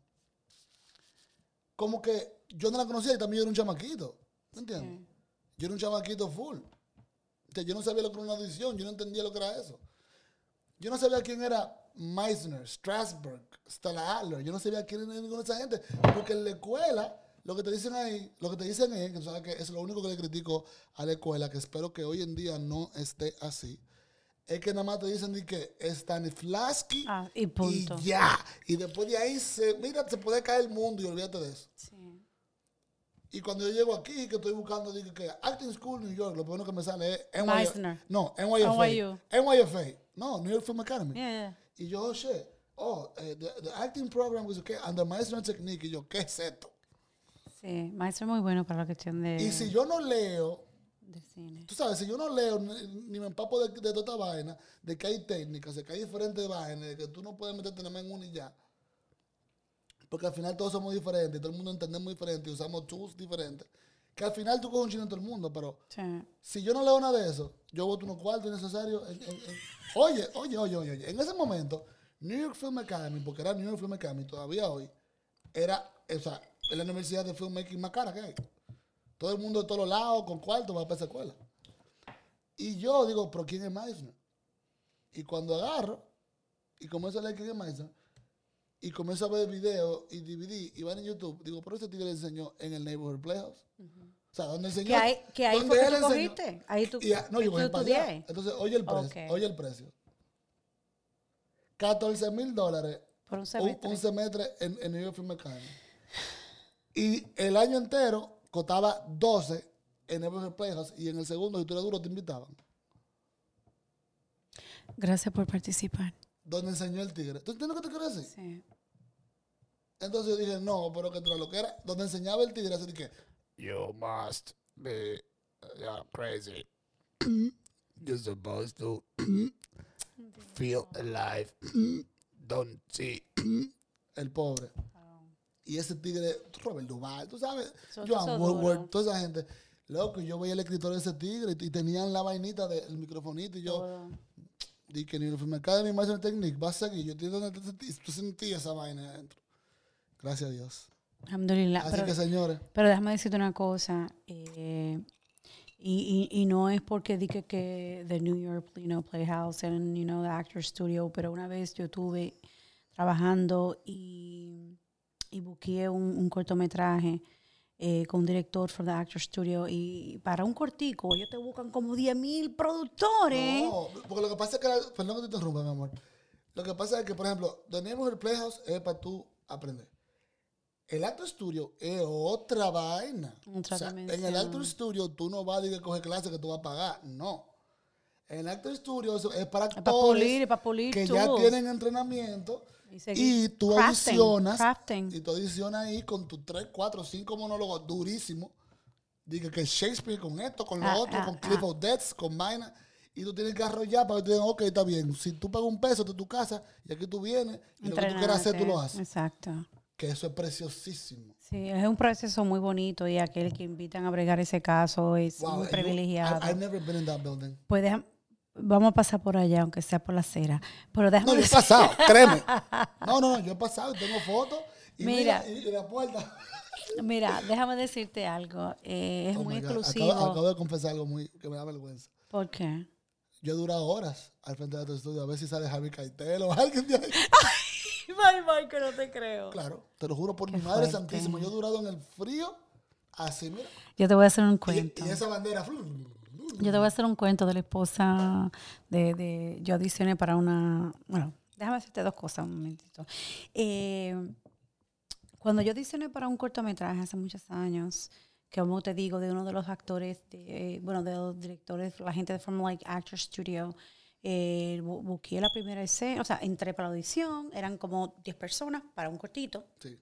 como que yo no la conocía y también yo era un chamaquito. ¿Me entiendes? Yo era un chamaquito full. Yo no sabía lo que era una audición, yo no entendía lo que era eso. Yo no sabía quién era Meisner, Strasberg, Stella Adler. Yo no sabía quién era ninguna de esa gente. Porque en la escuela, lo que te dicen ahí, lo que te dicen es, que tú sabes que es lo único que le critico a la escuela, que espero que hoy en día no esté así, es que nada más te dicen que Stanislavski Ah, y punto. y ya. Y después de ahí, se, mira, se puede caer el mundo y olvídate de eso. Sí. Y cuando yo llego aquí, que estoy buscando, digo que Acting School New York, lo primero que me sale es NY Meisner. No, NYFA. NYU. NYFA. No, New York Film Academy. Yeah, yeah. Y yo, shit. Oh, eh, the, the acting program was okay. And the Meisner Technique. Y yo, ¿qué es esto? Sí, maestro muy bueno para la cuestión de, Y si yo no leo, de cine. tú sabes, si yo no leo ni, me empapo de, de toda esta vaina, de que hay técnicas, de que hay diferentes vainas, de que tú no puedes meterte nada en una y ya. Porque al final todos somos diferentes, todo el mundo entendemos diferente y usamos tools diferentes. Que al final tú coges un chino en todo el mundo, pero Sí. si yo no leo nada de eso, yo voto unos cuartos innecesarios. en- en- en- Oye, oye, oye, oye, oye. En ese momento, New York Film Academy, porque era New York Film Academy todavía hoy, era, o sea, es la universidad de filmmaking más cara que hay. Todo el mundo de todos lados, con cuartos, va para esa escuela. Y yo digo, ¿pero quién es Meisner? Y cuando agarro y comienzo a leer quién es Meisner, y comienzo a ver videos y DVD y van en YouTube, digo, pero ese tigre enseñó en el Neighborhood Playhouse. O sea, donde enseñó. Que ahí, que ahí donde fue que él tú enseñó. cogiste. Ahí tú, Y no, yo tú cogí para allá. estudié. Entonces, oye el precio. Oye el precio. 14 mil dólares Por un semestre. un semestre en, en New York Film Academy. Y el año entero costaba 12 en Everett Playhouse y en el segundo, si tú eras duro, te invitaban. Gracias por participar. Donde enseñó el tigre. ¿Tú entiendes lo que te quiero decir? Sí. Entonces yo dije, no, pero que tú lo que era. Donde enseñaba el tigre, así que, you must be uh, crazy. You're supposed to feel alive. Don't see. el pobre. Y ese tigre, Robert Duval, tú sabes, Son Joan Woodward, toda esa gente. Loco, yo veía el escritor de ese tigre y, y tenían la vainita del microfonito y yo, Todo. di que ni el Film Academy Master Technique va a seguir. Yo entiendo donde tú sentí- tú sentí esa vaina adentro. Gracias a Dios. Alhamdulillah. Así Pero, que, señores, pero déjame decirte una cosa. eh, y, y, y no es porque dije que The New York you know, Playhouse and you know, the Actor Studio, pero una vez yo estuve trabajando y, y busqué un, un cortometraje eh, con un director for the Actor Studio y para un cortico ellos te buscan como 10 mil productores. no, porque lo que pasa es que, la- perdón que te interrumpa, mi amor. Lo que pasa es que, por ejemplo, The Neighborhood Playhouse es para tú aprender. El Actor Studio es otra vaina. Otra O sea, en el. Actor Studio tú no vas a decir que coge clases que tú vas a pagar. No. En el Actor Studio es para Es actores para pulir, para pulir que ya tienen entrenamiento Y y tú crafting, adicionas crafting. y tú adicionas ahí con tus 3, 4, 5 monólogos durísimos. Diga que Shakespeare con esto, con lo Ah, otro, ah, con Cliff ah. of Death, con vaina. Y tú tienes que arrollar para que te digan, ok, está bien. Si tú pagas un peso de tu casa y aquí tú vienes y lo que tú quieras hacer, tú lo haces. Exacto. Que eso es preciosísimo. Sí, es un proceso muy bonito y aquel que invitan a bregar ese caso es Wow, muy you- privilegiado. I, I've never been in that building. Pues deja- vamos a pasar por allá, aunque sea por la acera. Pero déjame No, yo he pasado, créeme. No, no, no, yo he pasado tengo fotos. Y mira, Mira. y, y la puerta. Mira, déjame decirte algo. eh, es Oh muy exclusivo. Acabo, acabo de confesar algo muy que me da vergüenza. ¿Por qué? Yo he durado horas al frente de tu estudio a ver si sale Javi Caitel o alguien de ahí. Ay, no te creo. Claro, te lo juro por Qué mi madre fuerte. santísima. Yo he durado en el frío así, mira. Yo te voy a hacer un cuento. y esa bandera. Yo te voy a hacer un cuento de la esposa de, de yo audicioné para una, bueno, déjame decirte dos cosas un momentito. Eh, cuando yo audicioné para un cortometraje hace muchos años, que como te digo, de uno de los actores, de, bueno, de los directores, la gente de From Like Actor Studio, eh, bu- busqué la primera escena, o sea, entré para la audición, eran como 10 personas para un cortito Sí.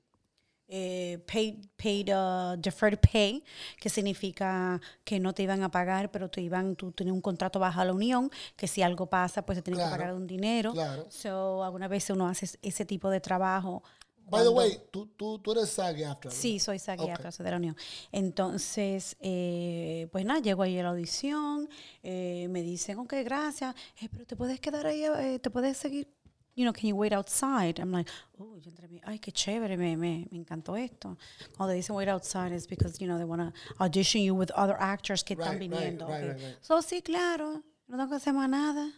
eh, paid, paid uh, deferred pay, que significa que no te iban a pagar, pero te iban, tú tenías un contrato bajo la unión, que si algo pasa, pues te tienen Claro, que pagar un dinero. claro. So, algunas veces uno hace ese tipo de trabajo. By the way, tú, tú, tú eres SAG after. Sí, soy SAG Ok. after, soy de la Unión. Entonces, eh, pues nada, llego ahí a la audición, eh, me dicen, ok, gracias, eh, pero te puedes quedar ahí, eh, te puedes seguir, you know, can you wait outside? I'm like, oh, yo entré, ay, qué chévere, me, me, me encantó esto. Cuando dicen wait outside es because, you know, they want to audition you with other actors que están Right, right, viniendo. right, ok. right. So, sí, claro, no tengo que hacer más nada.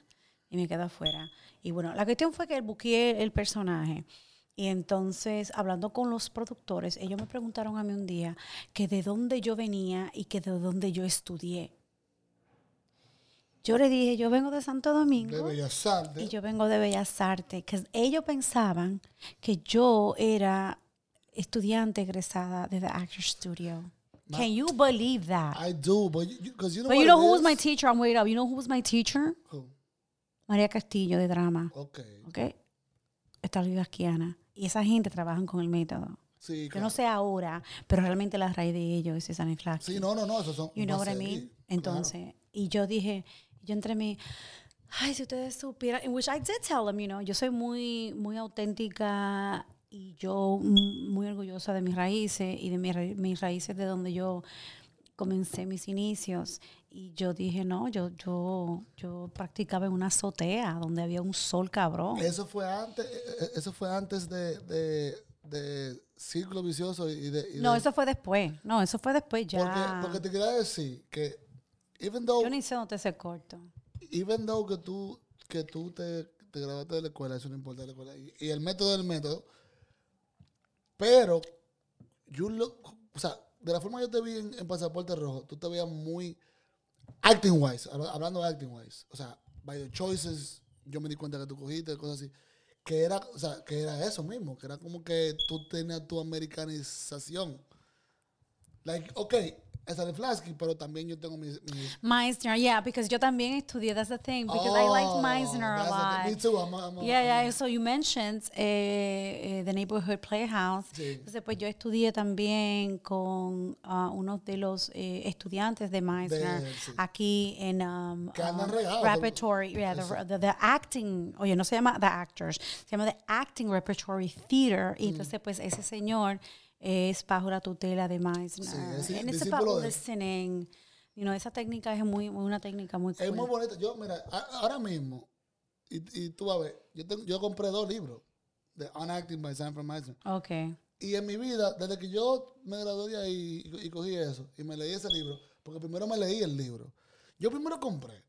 Y me quedo afuera. Y bueno, la cuestión fue que busqué el personaje. Y entonces, hablando con los productores, ellos me preguntaron a mí un día que de dónde yo venía y que de dónde yo estudié. Yo le dije, yo vengo de Santo De Domingo Bellas Artes. y yo vengo de Bellas Artes. Que ellos pensaban que yo era estudiante egresada de The Actor Studio. Can you believe that? I do, but you, cause you know But you know who was my teacher? I'm waiting up. You know who was my teacher? Who? María Castillo de drama. Ok. ¿Ok? Está Luis Asquiana. Y esa gente trabajan con el método. Sí, Yo claro. no sé ahora, pero realmente la raíz de ellos es Susan Flack. Sí, no, no, no, esos son. You know what I mean? Entonces, y yo dije, yo entre mí, ay, si ustedes supieran, in which I did tell them, you know, yo soy muy, muy auténtica y yo muy orgullosa de mis raíces y de mis, ra- mis raíces de donde yo comencé mis inicios. Y yo dije, no, yo, yo, yo practicaba en una azotea donde había un sol cabrón. Eso fue antes, eh, eh, eso fue antes de, de, de Círculo Vicioso y de. y No, de- eso fue después. No, eso fue después ya. porque, porque te quería decir que, even though, yo ni sé dónde se corto. even though que tú, que tú te, te graduaste de la escuela, eso no importa de la escuela. Y, y el método del método, pero, you look, o sea, de la forma que yo te vi en, en Pasaporte Rojo, tú te veías muy acting wise, habla- hablando de acting wise. O sea, by the choices, yo me di cuenta que tú cogiste, cosas así. Que era, o sea, que era eso mismo, que era como que tú tenías tu americanización. Like, ok, esa de Flasky, pero también yo tengo mis... mis Meisner, yeah, because yo también estudié, that's the thing, because I liked Oh, Meisner a the lot. Me too, I'm I'm Yeah, I'm yeah, so you mentioned eh, eh, the Neighborhood Playhouse. Sí. Entonces, pues yo estudié también con ah, uno de los eh, estudiantes de Meisner De- sí. aquí en um, Que andan um, Repertory, yeah, the, the- the acting, oye, no se llama The Actors, se llama The Acting Repertory Theater. Mm. Y entonces, pues ese señor es bajo la tutela de Meisner. Sí, es discípulo about de él. listening. You know, esa técnica es muy, muy una técnica muy Es cool. muy bonito. Yo, mira, a- ahora mismo, y, y tú vas a ver, yo, tengo- yo compré dos libros de Unacting by Sanford Meisner. Okay. Y en mi vida, desde que yo me gradué de ahí y, y cogí eso, y me leí ese libro, porque primero me leí el libro. Yo primero compré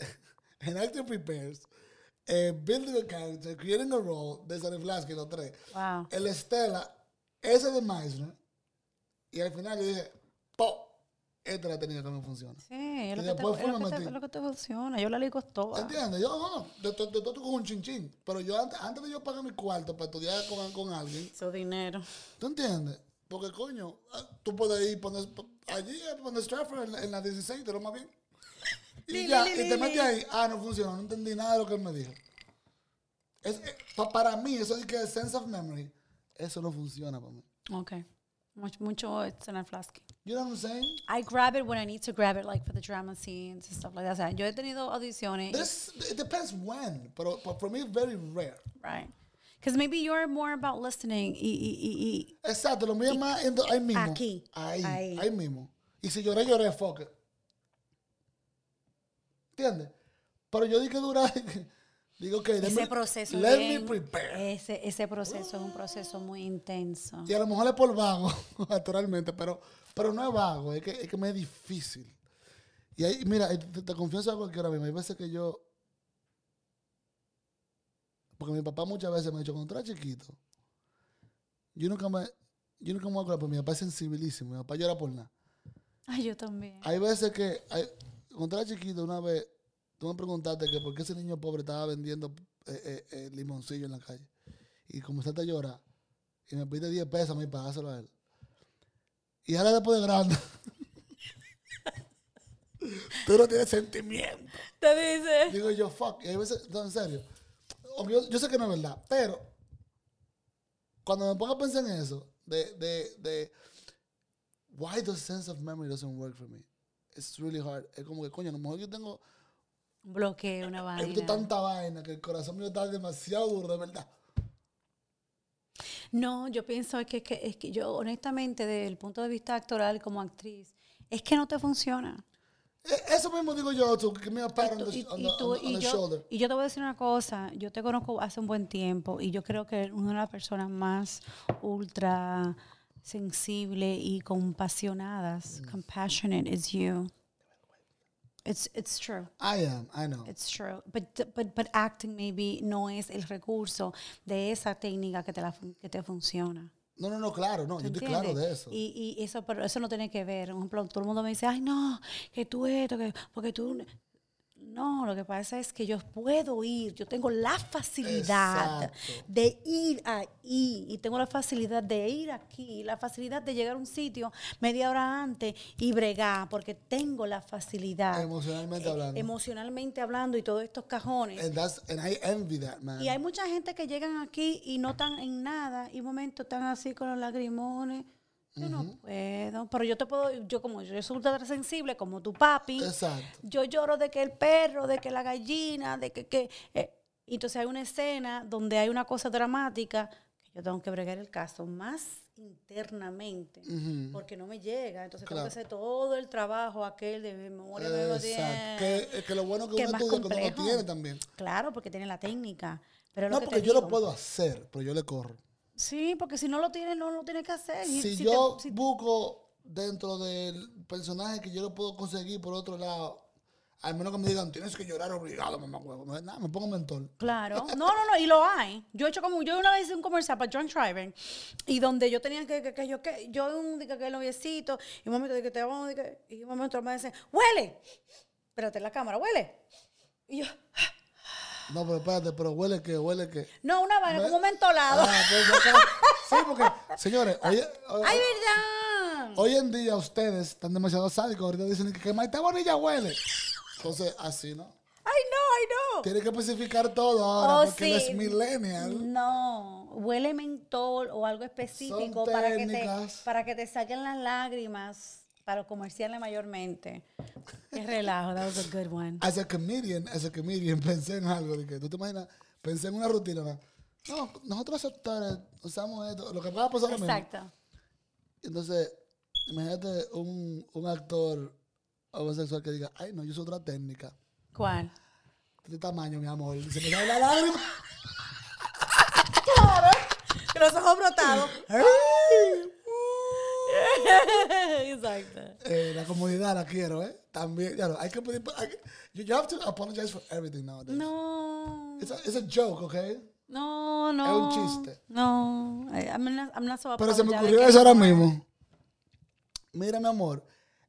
en Acting Prepares, eh, Building a Character, Creating a Role, de Sonny Flasky, los tres. Wow. El Estela, ese de Meisner, y al final yo dije, ¡po! Esta es la técnica que me funciona. Sí, es lo, que te, después es fue lo que te- es lo que te funciona. Yo la ligo toda. ¿Entiendes? Yo, no, no, de, todo con un chinchín. Pero yo antes, antes de yo pagar mi cuarto para estudiar con, con alguien, Su dinero. ¿tú entiendes? Porque, coño, ah, tú puedes ir poner, allí, eh, poner Stratford en, en la 16, te lo más bien. Y ya, y te metes ahí, ah, no funciona, no entendí nada de lo que él me dijo. Es, eh, pa- para mí, eso de que es sense of memory, eso no funciona para mí. Okay. Mucho, mucho it's in a flask. You know what I'm saying? I grab it when I need to grab it, like for the drama scenes and stuff like that. O sea, yo he tenido audiciones. This, it depends when, pero, but for me, it's very rare. right. Because maybe you're more about listening. Y, y, y, Exacto, lo mío es más en ahí mismo. Aquí, Ahí, ahí. ahí, mismo. Y si lloré, lloré, fuck it. ¿Entiendes? Pero yo dije durar, digo que ese proceso. let bien- me prepare. Ese, ese proceso es un proceso muy intenso. Y a lo mejor es por vago, naturalmente, pero, pero no es vago, es que, es que me es difícil. Y ahí, mira, te, te confieso algo que ahora mismo, hay veces que yo, porque mi papá muchas veces me ha dicho, cuando chiquito, yo nunca me, yo nunca me voy a acordar, porque mi papá es sensibilísimo, mi papá llora por nada. Ay, yo también. Hay veces que, hay- cuando era chiquito, una vez, tú me preguntaste que por qué ese niño pobre estaba vendiendo eh, eh, eh, limoncillo en la calle. Y comenzaste a llorar. Y me pediste 10 pesos a mí para dárselo a él. Y ahora después de grande, tú no tienes sentimiento. Te dice. Digo yo, fuck. Y hay veces, no, en serio. Yo, yo sé que no es verdad, pero cuando me pongo a pensar en eso, de, de, de why the sense of memory doesn't work for me. It's really hard. Es como que, coño, a lo mejor yo tengo Un bloqueo, una he visto vaina. tanta vaina que el corazón mío está demasiado duro, de verdad. No, yo pienso es que, que- es que yo, honestamente, desde el punto de vista actoral como actriz, es que no te funciona. E- Eso mismo digo yo, to give me a pat Y tú- tú- yo- shoulder. y yo te voy a decir una cosa, yo te conozco hace un buen tiempo y yo creo que una de las personas más ultra sensible y compasionadas, Mm. compassionate is you. It's, it's true. I am, I know. It's true. But, but, but acting maybe no es el recurso de esa técnica que te, la, que te funciona. No, no, no, claro, no, yo estoy ¿Entiendes? claro de eso. Y, y eso, pero eso no tiene que ver. Por ejemplo, todo el mundo me dice, ay, no, que tú esto, que, porque tú. No, lo que pasa es que yo puedo ir, yo tengo la facilidad Exacto. de ir ahí y tengo la facilidad de ir aquí, la facilidad de llegar a un sitio media hora antes y bregar, porque tengo la facilidad. Emocionalmente eh, hablando. emocionalmente hablando y todos estos cajones. And that's and I envy that man. Y hay mucha gente que llegan aquí y no están en nada y un momento están así con los lagrimones. Yo no puedo, pero yo te puedo, yo como yo soy ultra sensible, como tu papi, Exacto. yo lloro de que el perro, de que la gallina, de que... que eh, entonces hay una escena donde hay una cosa dramática que yo tengo que bregar el caso más internamente porque no me llega. Entonces tengo Claro. que hacer todo el trabajo aquel de memoria. Exacto. Que, que lo bueno que que uno estudia lo complejo. tiene también. Claro, porque tiene la técnica. Pero No, lo que porque yo lo puedo hacer, pero yo le corro. Sí, porque si no lo tienes, no lo tienes que hacer. Si, si yo te- si- busco dentro del personaje que yo lo puedo conseguir por otro lado, al menos que me digan, tienes que llorar obligado, mamá huevo. No, nada, me pongo mentor. Claro. No, no, no, y lo hay. Yo he hecho como, yo una vez hice un comercial para John Shriver y donde yo tenía que, que, que yo, que, yo un dije que el noviecito, y un momento de que te vamos, que- y un momento me dicen, huele. Espérate, la cámara, huele. Y yo, No, pero espérate, pero huele que, huele que. no, una vaina, como un mentolado. Ah, pues acá- sí, porque, señores, oye, o- ¡Ay, verdad! hoy en día ustedes están demasiado sádicos. Ahorita dicen que, que Maite Bonilla huele. Entonces, así, ¿no? ¡Ay, no, ay, no! Tiene que especificar todo ahora Oh, porque él es millennial. No, huele mentol o algo específico para que, te, para que te saquen las lágrimas para comerciales mayormente. Qué relajo, that was a good one. As a comedian, as a comedian, pensé en algo. De que, ¿Tú te imaginas? Pensé en una rutina. ¿no? No, nosotros actores usamos esto. Lo que va a pasar lo mismo. Exacto. Entonces, imagínate un, un actor homosexual que diga, ay, no, yo uso otra técnica. ¿Cuál? De tamaño, mi amor. Se me cae la lágrima. Los ojos brotados. Exacto. eh, la comunidad la quiero, ¿eh? También, claro, hay que pedir, you, have to apologize for everything nowadays. No. It's a, it's a joke, okay? No, no. Es un chiste. No. I- I'm not, I'm not so Pero se me ocurrió eso ahora mismo. Mira, mi amor.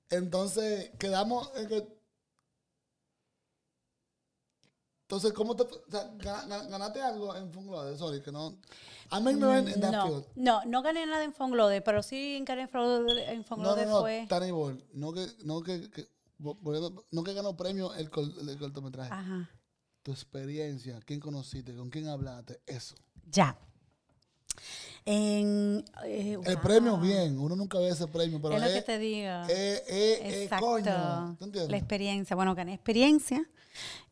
Entonces, quedamos en que. Entonces, ¿cómo te. O sea, ga- ga- ganaste algo en Funglode? Sorry, que no. I'm ignorant in that No, field. no, no gané nada en Fonglode, pero sí gané en Fonglode, en No, Fonglode no, no, fue. Ball. No que, no que, no que ganó premio el, col- el cortometraje. Ajá. Tu experiencia, quién conociste, con quién hablaste, eso. Ya. En, eh, El premio, bien. Uno nunca ve ese premio, pero Es lo es, que te digo. eh, eh, eh, Exacto. coño. La experiencia. Bueno, gané experiencia.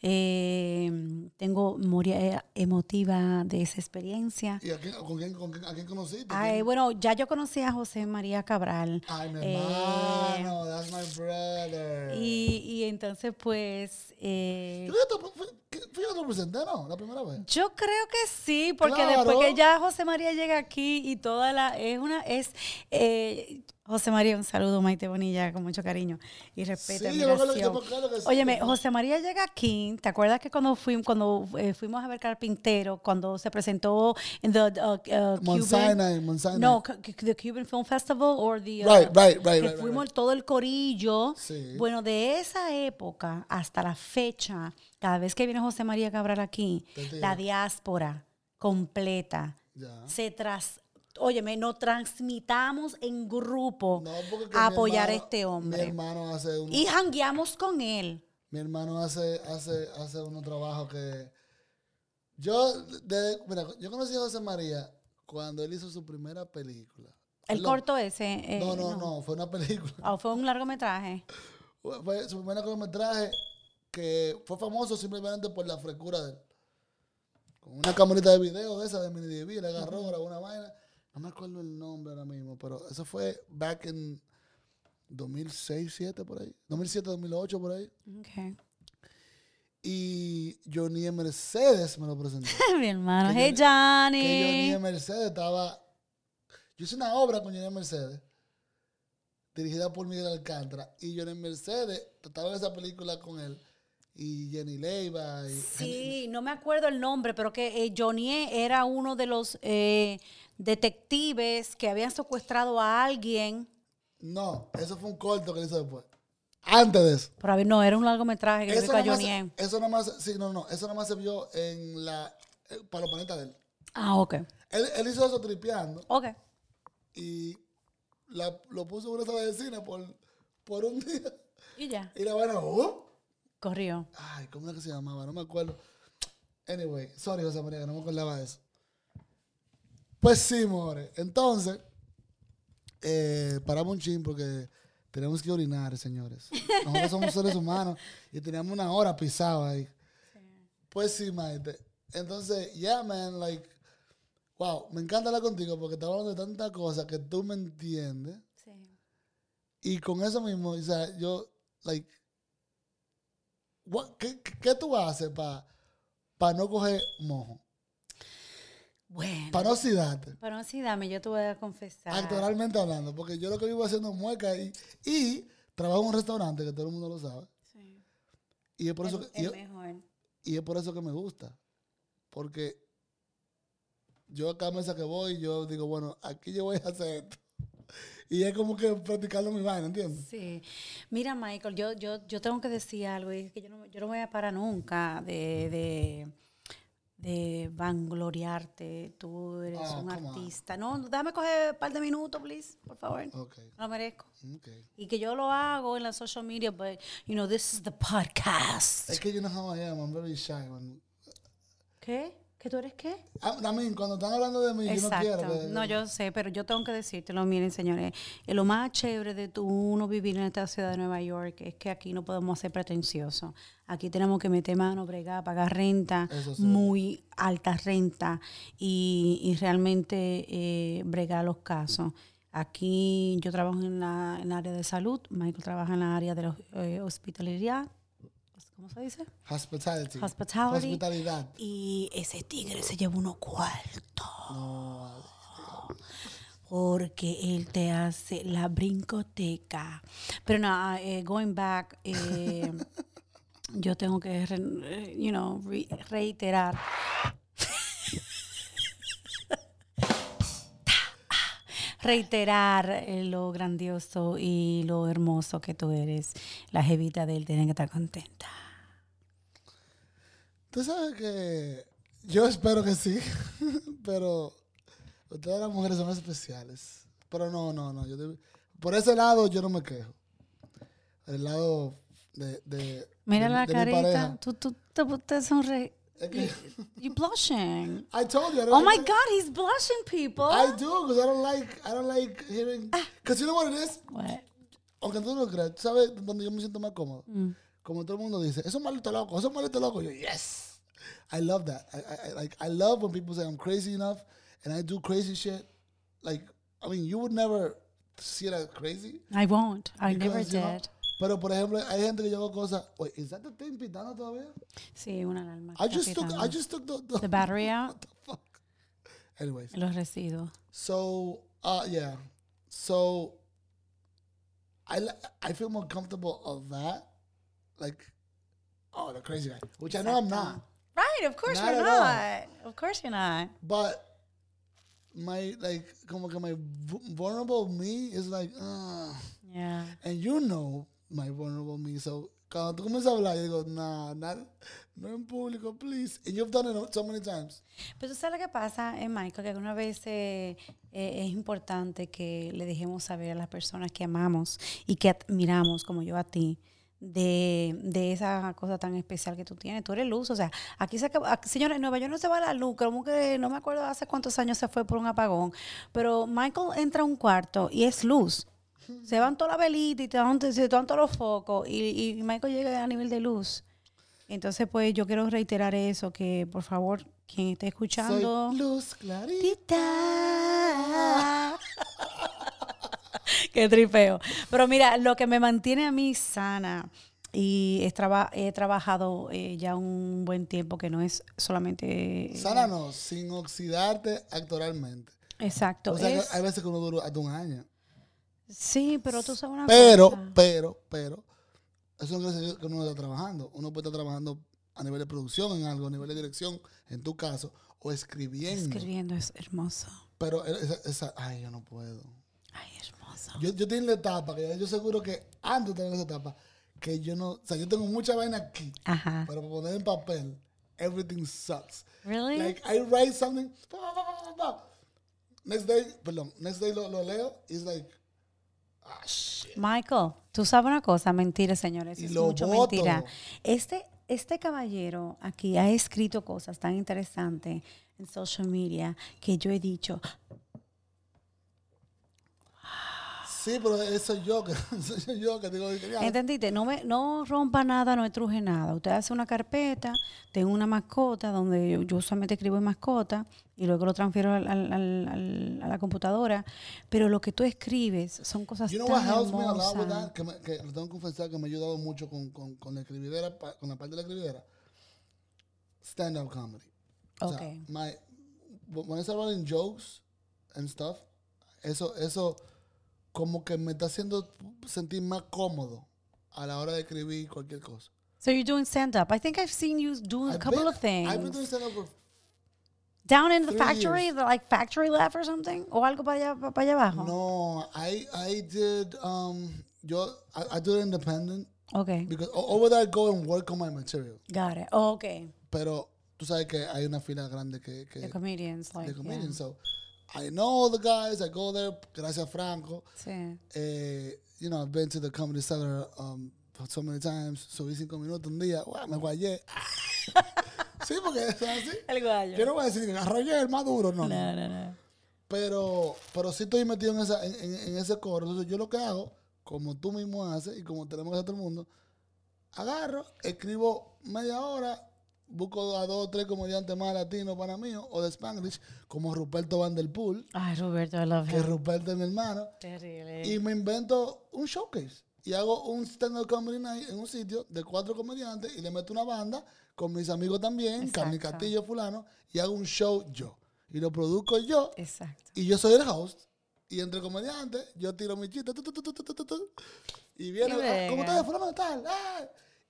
Eh, tengo memoria eh, emotiva de esa experiencia. ¿Y a quién, con quién, con quién- a quién conociste? Ay, bueno, ya yo conocí a José María Cabral. Ay, mi Eh, hermano, that's my brother. Y, y entonces, pues, eh, Yo yo lo presenté, ¿no? La primera vez. yo creo que sí, porque Claro. después que ya José María llega aquí y toda la, es una, es, eh, José María, un saludo, Maite Bonilla, con mucho cariño y respeto, Sí, yo que- sí, Óyeme, fue- José María llega aquí, ¿te acuerdas que cuando fuimos, cuando eh, fuimos a ver Carpintero, cuando se presentó en the uh, uh, Cuban, no, the Cuban Film Festival or the uh, Right, right, right, que right, fuimos right. todo el corillo. Sí. Bueno, de esa época hasta la fecha, cada vez que viene José María Cabral aquí, la diáspora completa Ya. se tras Óyeme, nos transmitamos en grupo No, a mi apoyar a este Mi hombre. hermano hace Y jangueamos con él. mi hermano hace, hace, hace unos trabajos que yo, de- mira, yo conocí a José María cuando él hizo su primera película. El Lo- corto ese. eh, no, no, no, fue una película. Oh, fue un largometraje. Fue su primer cortometraje que fue famoso simplemente por la frescura de él. Con una camarita de video de esa de mini DV, le agarró, grabó una vaina. No me acuerdo el nombre ahora mismo, pero eso fue back in 2006, 2007 por ahí. 2007, 2008 por ahí. Okay. Y Johnny Mercedes me lo presentó. Mi hermano. Que Hey, Que Johnny Johnny. en Mercedes estaba... Yo hice una obra con Johnny Mercedes, dirigida por Miguel Alcántara. Y Johnny Mercedes, estaba en esa película con él. Y Jenny Leiva. Y Sí, no me acuerdo el nombre, pero que eh, Johnny era uno de los eh, detectives que habían secuestrado a alguien. No, eso fue un corto que hizo después. Antes de eso. Pero a ver, no, era un largometraje que Eso Johnny más, eso nada más, sí, no, no, eso nada más se vio en la, eh, para los planetas de él. Ah, ok. Él, él hizo eso tripeando Ok. y la- lo puso en una sala de cine por, por un día. Y ya. Y la vaina, ¡uh! Corrió. Ay, ¿cómo era que se llamaba? No me acuerdo. Anyway, sorry, José María, que no me acordaba de eso. Pues sí, more. Entonces, eh, paramos un chin porque tenemos que orinar, señores. Nosotros somos seres humanos y teníamos una hora pisado ahí. Pues sí, maite. Entonces, yeah, man, like, wow, me encanta hablar contigo porque estamos hablando de tantas cosas que tú me entiendes. Sí. Y con eso mismo, o sea, yo, like, what- ¿qué, qué- qué tú haces para no coger mojo? Bueno. Para no oxidarte, Pero sí, dame, yo te voy a confesar. actoralmente hablando, porque yo lo que vivo haciendo es mueca y, y trabajo en un restaurante, que todo el mundo lo sabe, Sí. y es por eso Es- que, y es es- mejor. y es por eso que me gusta, porque yo a cada mesa que voy, yo digo, bueno, aquí yo voy a hacer esto. Y es como que practicando mi vaina, ¿entiendes? Sí. Mira, Michael, yo, yo, yo tengo que decir algo, y es que yo no, yo no voy a parar nunca de, de, de vangloriarte. Tú eres Oh, un artista. No, déjame coger un par de minutos, please, por favor. Ok, Lo merezco. ok. Y que yo lo hago en la social media, but, you know, this is the podcast. Es que you know how I am, I'm very shy. ¿Qué? ¿Que tú eres qué? Ah, I mean, cuando están hablando de mí, yo no Exacto. quiero que... No, yo sé, pero yo tengo que decírtelo. Miren, señores, eh, lo más chévere de tú uno vivir en esta ciudad de Nueva York es que aquí no podemos ser pretenciosos. Aquí tenemos que meter mano, bregar, pagar renta, sí. muy alta renta y, y realmente eh, bregar los casos. Aquí yo trabajo en la en área de salud, Michael trabaja en la área de la eh, hospitalidad. ¿Cómo se dice? Hospitality. Hospitality. Hospitalidad. Y ese tigre se lleva unos cuartos. No, porque él te hace la brincoteca. Pero no, eh, going back, eh, yo tengo que, re- eh, you know, re- reiterar. reiterar lo grandioso y lo hermoso que tú eres. La jevita de él tiene que estar contenta. Tú sabes que yo espero que sí, pero ustedes las mujeres son especiales. Pero no, no, no. Yo te- por ese lado yo no me quejo. El lado de, de, Mira de- la de carita, tú, tú, tú te sonre. Es que- You blushing. I told you. I Oh my God, he's blushing, people. I do, because I don't like, I don't like hearing. Because you know what it is? What? Aunque tú no creas, ¿tú ¿sabes dónde yo me siento más cómodo? Mm. Como todo el mundo dice, eso es maldito loco, eso es maldito loco. Yo, yes. I love that. I, I, like, I love when people say I'm crazy enough and I do crazy shit. Like, I mean, you would never see that crazy. I won't. I never because, know, did. pero, por ejemplo, hay gente que yo hago cosas. Wait, is that the thing pitando todavía? Sí, una alarma. I just took. I just took the, the, The battery out, what the fuck. Anyways, los residuos. so, uh, yeah. So, I, I feel more comfortable of that. Like, oh, the crazy guy. Which I know I'm not. Right, of course Not all. not. Of course you're not. But my like como que my vu- vulnerable me is like uh, Yeah. and you know my vulnerable me so cuando tú comienzas a hablar yo digo nah not, no en público please and you've done it so many times Pero tú sabes lo que pasa, eh, Michael, que alguna vez eh, eh, es importante que le dejemos saber a las personas que amamos y que admiramos, como yo a ti, de, de esa cosa tan especial que tú tienes. Tú eres luz, o sea, aquí se acaba, aquí, señores, en Nueva York no se va la luz, como que no me acuerdo hace cuántos años se fue por un apagón, pero Michael entra a un cuarto y es luz. Se van todas las velitas y te se dan todos los focos y, y Michael llega a nivel de luz. Entonces, pues yo quiero reiterar eso, que por favor, quien esté escuchando... soy luz clarita Tita. Qué tripeo. Pero mira, lo que me mantiene a mí sana y he, traba- he trabajado eh, ya un buen tiempo que no es solamente... eh, sana no sin oxidarte actoralmente Exacto. o sea que es- hay veces que uno dura hasta un año sí, pero tú sabes una pero cosa. pero pero eso no quiere decir que uno no está trabajando uno puede estar trabajando a nivel de producción en algo a nivel de dirección en tu caso o escribiendo Escribiendo es hermoso. Pero esa, esa- ay, yo no puedo. Ay, Yo, yo tengo la etapa, que yo seguro que antes de tener esa etapa, que yo no, o sea, yo tengo mucha vaina aquí, Ajá. pero para poner en papel, everything sucks. Really? Like, I write something, pa, pa, pa, next day, perdón, next day lo, lo leo, it's like, ah, shit. Michael, tú sabes una cosa, mentira, señores, Y es mucho voto. mentira. Este, este caballero aquí ha escrito cosas tan interesantes en social media que yo he dicho, Sí, pero eso yo, que, soy yo que digo, que ¿entendiste? No, me, no rompa nada, no estruje nada. Usted hace una carpeta, tengo una mascota donde yo, yo usualmente escribo en mascota y luego lo transfiero al- al- al- a la computadora, pero lo que tú escribes son cosas You know tan hermosas. Que, me, que lo tengo que confesar que me ha ayudado mucho con, con, con la escribidera, con la parte de la escribidera. Stand-up comedy. O sea, my, when I start writing jokes and stuff, eso, eso como que me está haciendo sentir más cómodo a la hora de escribir cualquier cosa. So you're doing stand-up. I think I've seen you doing a I've couple been- of things. I've been doing stand-up for Down in the three factory, years. the, like factory left or something? O algo para allá, para allá abajo. No, I I did um yo I, I do it independent Okay, because o- over there I go and work on my material. got it. Oh, okay. Pero tú sabes que hay una fila grande que, que The comedians, like, de yeah. comedians. So I know all the guys. I go there. Gracias Franco. Sí. Eh, you know I've been to the comedy cellar um so many times. Subí cinco minutos un día. Guau, me guayé. sí, porque es así. El gallo. Yo no voy a decir que arrollé el más duro, no. no. No, no, no. Pero, pero sí estoy metido en, esa, en, en- en ese coro. Entonces yo lo que hago, como tú mismo haces y como tenemos que hacer todo el mundo, agarro, escribo media hora, busco a dos o tres comediantes más latinos para mí o de Spanglish, como Ruperto Vanderpool. Ay, Roberto, I love Que. Ruperto es mi hermano. Terrible. Y me invento un showcase. Y hago un stand-up comedy night en un sitio de cuatro comediantes y le meto una banda con mis amigos también, Carmen Castillo, fulano, y hago un show yo. Y lo produzco yo. Exacto. Y yo soy el host. Y entre comediantes, yo tiro mi chiste. Y viene, ah, ¿cómo estás? Fulano tal. ¡Ah!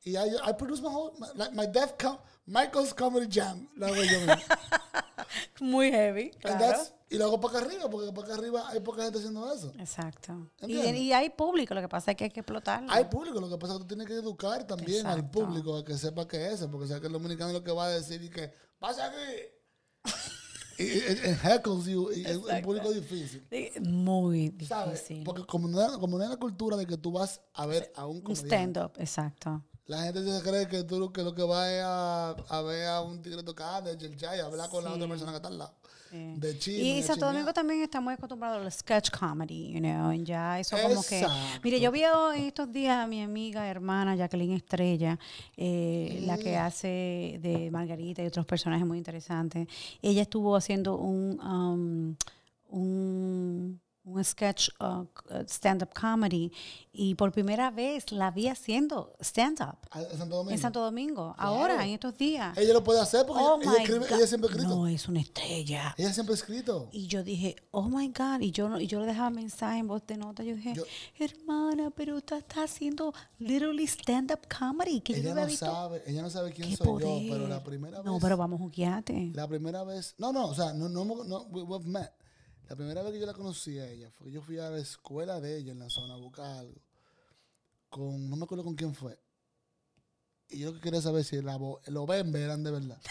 Y I, I produce my whole, my, like my Def Com- Michael's Comedy Jam. Hago yo mismo. Muy heavy, claro. y lo hago para acá arriba, porque para acá arriba hay poca gente haciendo eso. Exacto. Y, y hay público, lo que pasa es que hay que explotarlo. Hay público, lo que pasa es que tú tienes que educar también al público a que sepa qué es, porque sabes que el dominicano lo que va a decir y que, pasa aquí. y, y, heckles you, y es un Exacto. público difícil. Muy ¿Sabes? difícil. Porque como no, es- como no es la cultura de que tú vas a ver a un Un comediante, stand-up, exacto. La gente se cree que tú lo que, lo que va es a, a ver a un tigre tocando, el chay, a hablar con la otra persona que está al lado. Sí. De chisme, Y de Santo. Domingo también está muy acostumbrado al sketch comedy, you know, y ya eso como que... Mire, yo vi en estos días a mi amiga, hermana Jacqueline Estrella, eh, la que hace de Margarita y otros personajes muy interesantes. Ella estuvo haciendo un, um, un, un sketch uh, stand-up comedy y por primera vez la vi haciendo stand-up A- en Santo Domingo. en Santo Domingo, ahora, en estos días. Ella lo puede hacer porque Oh ella, my escribe- ella siempre ha escrito. No, es una estrella. Ella siempre ha escrito. Y yo dije, oh my God, y yo, no- y yo le dejaba mensaje en voz de nota. Yo dije, Yo- hermana, pero tú estás haciendo literally stand-up comedy. Que yo Ella no había no visto. sabe, ella no sabe quién soy poder. yo, pero la primera vez. No, pero vamos jugueate. La primera vez. No, no, o sea, no, no, hemos- no we- we've met. La primera vez que yo la conocí a ella fue que yo fui a la escuela de ella en la zona a buscar algo. Con, no me acuerdo con quién fue. Y yo lo que quería saber si la los bembes eran de verdad.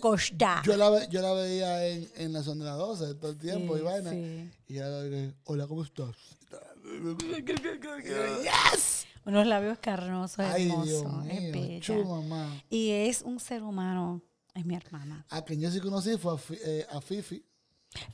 Costa. Yo la, ve- yo la veía en, en la zona de la 12 todo el tiempo y Sí, vaina. sí. Y ella dije, hola, ¿cómo estás? ¡Yes! Unos labios carnosos, Ay, hermosos. Dios es mío, bella. chu, mamá. Y es un ser humano. Es mi hermana. A quien yo sí conocí fue a, eh, a Fifi.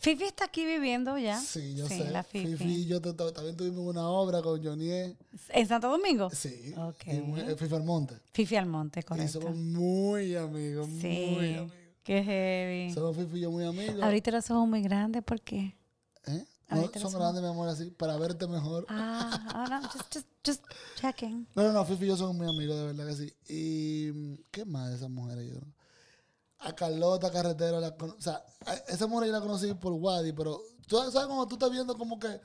Fifi está aquí viviendo ya. Sí, yo sé. la Fifi. Fifi y yo también tuvimos una obra con Johnny. E. ¿En Santo Domingo? Sí. Ok. y muy- eh, Fifi Almonte. Fifi Almonte, Y correcto. somos muy amigos, muy Sí. amigos. Qué heavy. Somos Fifi y yo muy amigos. Ahorita los ojos muy grandes, ¿por qué? ¿Eh? No, son grandes, mi amor, así, para verte mejor. Ah, oh, no, just, just, just checking. No, no, no, Fifi y yo somos muy amigos, de verdad que sí. Y, ¿qué más de esas mujeres? Yo? A Carlota Carretero, la o sea, a esa mujer yo la conocí por Wadi, pero tú sabes cuando tú estás viendo como que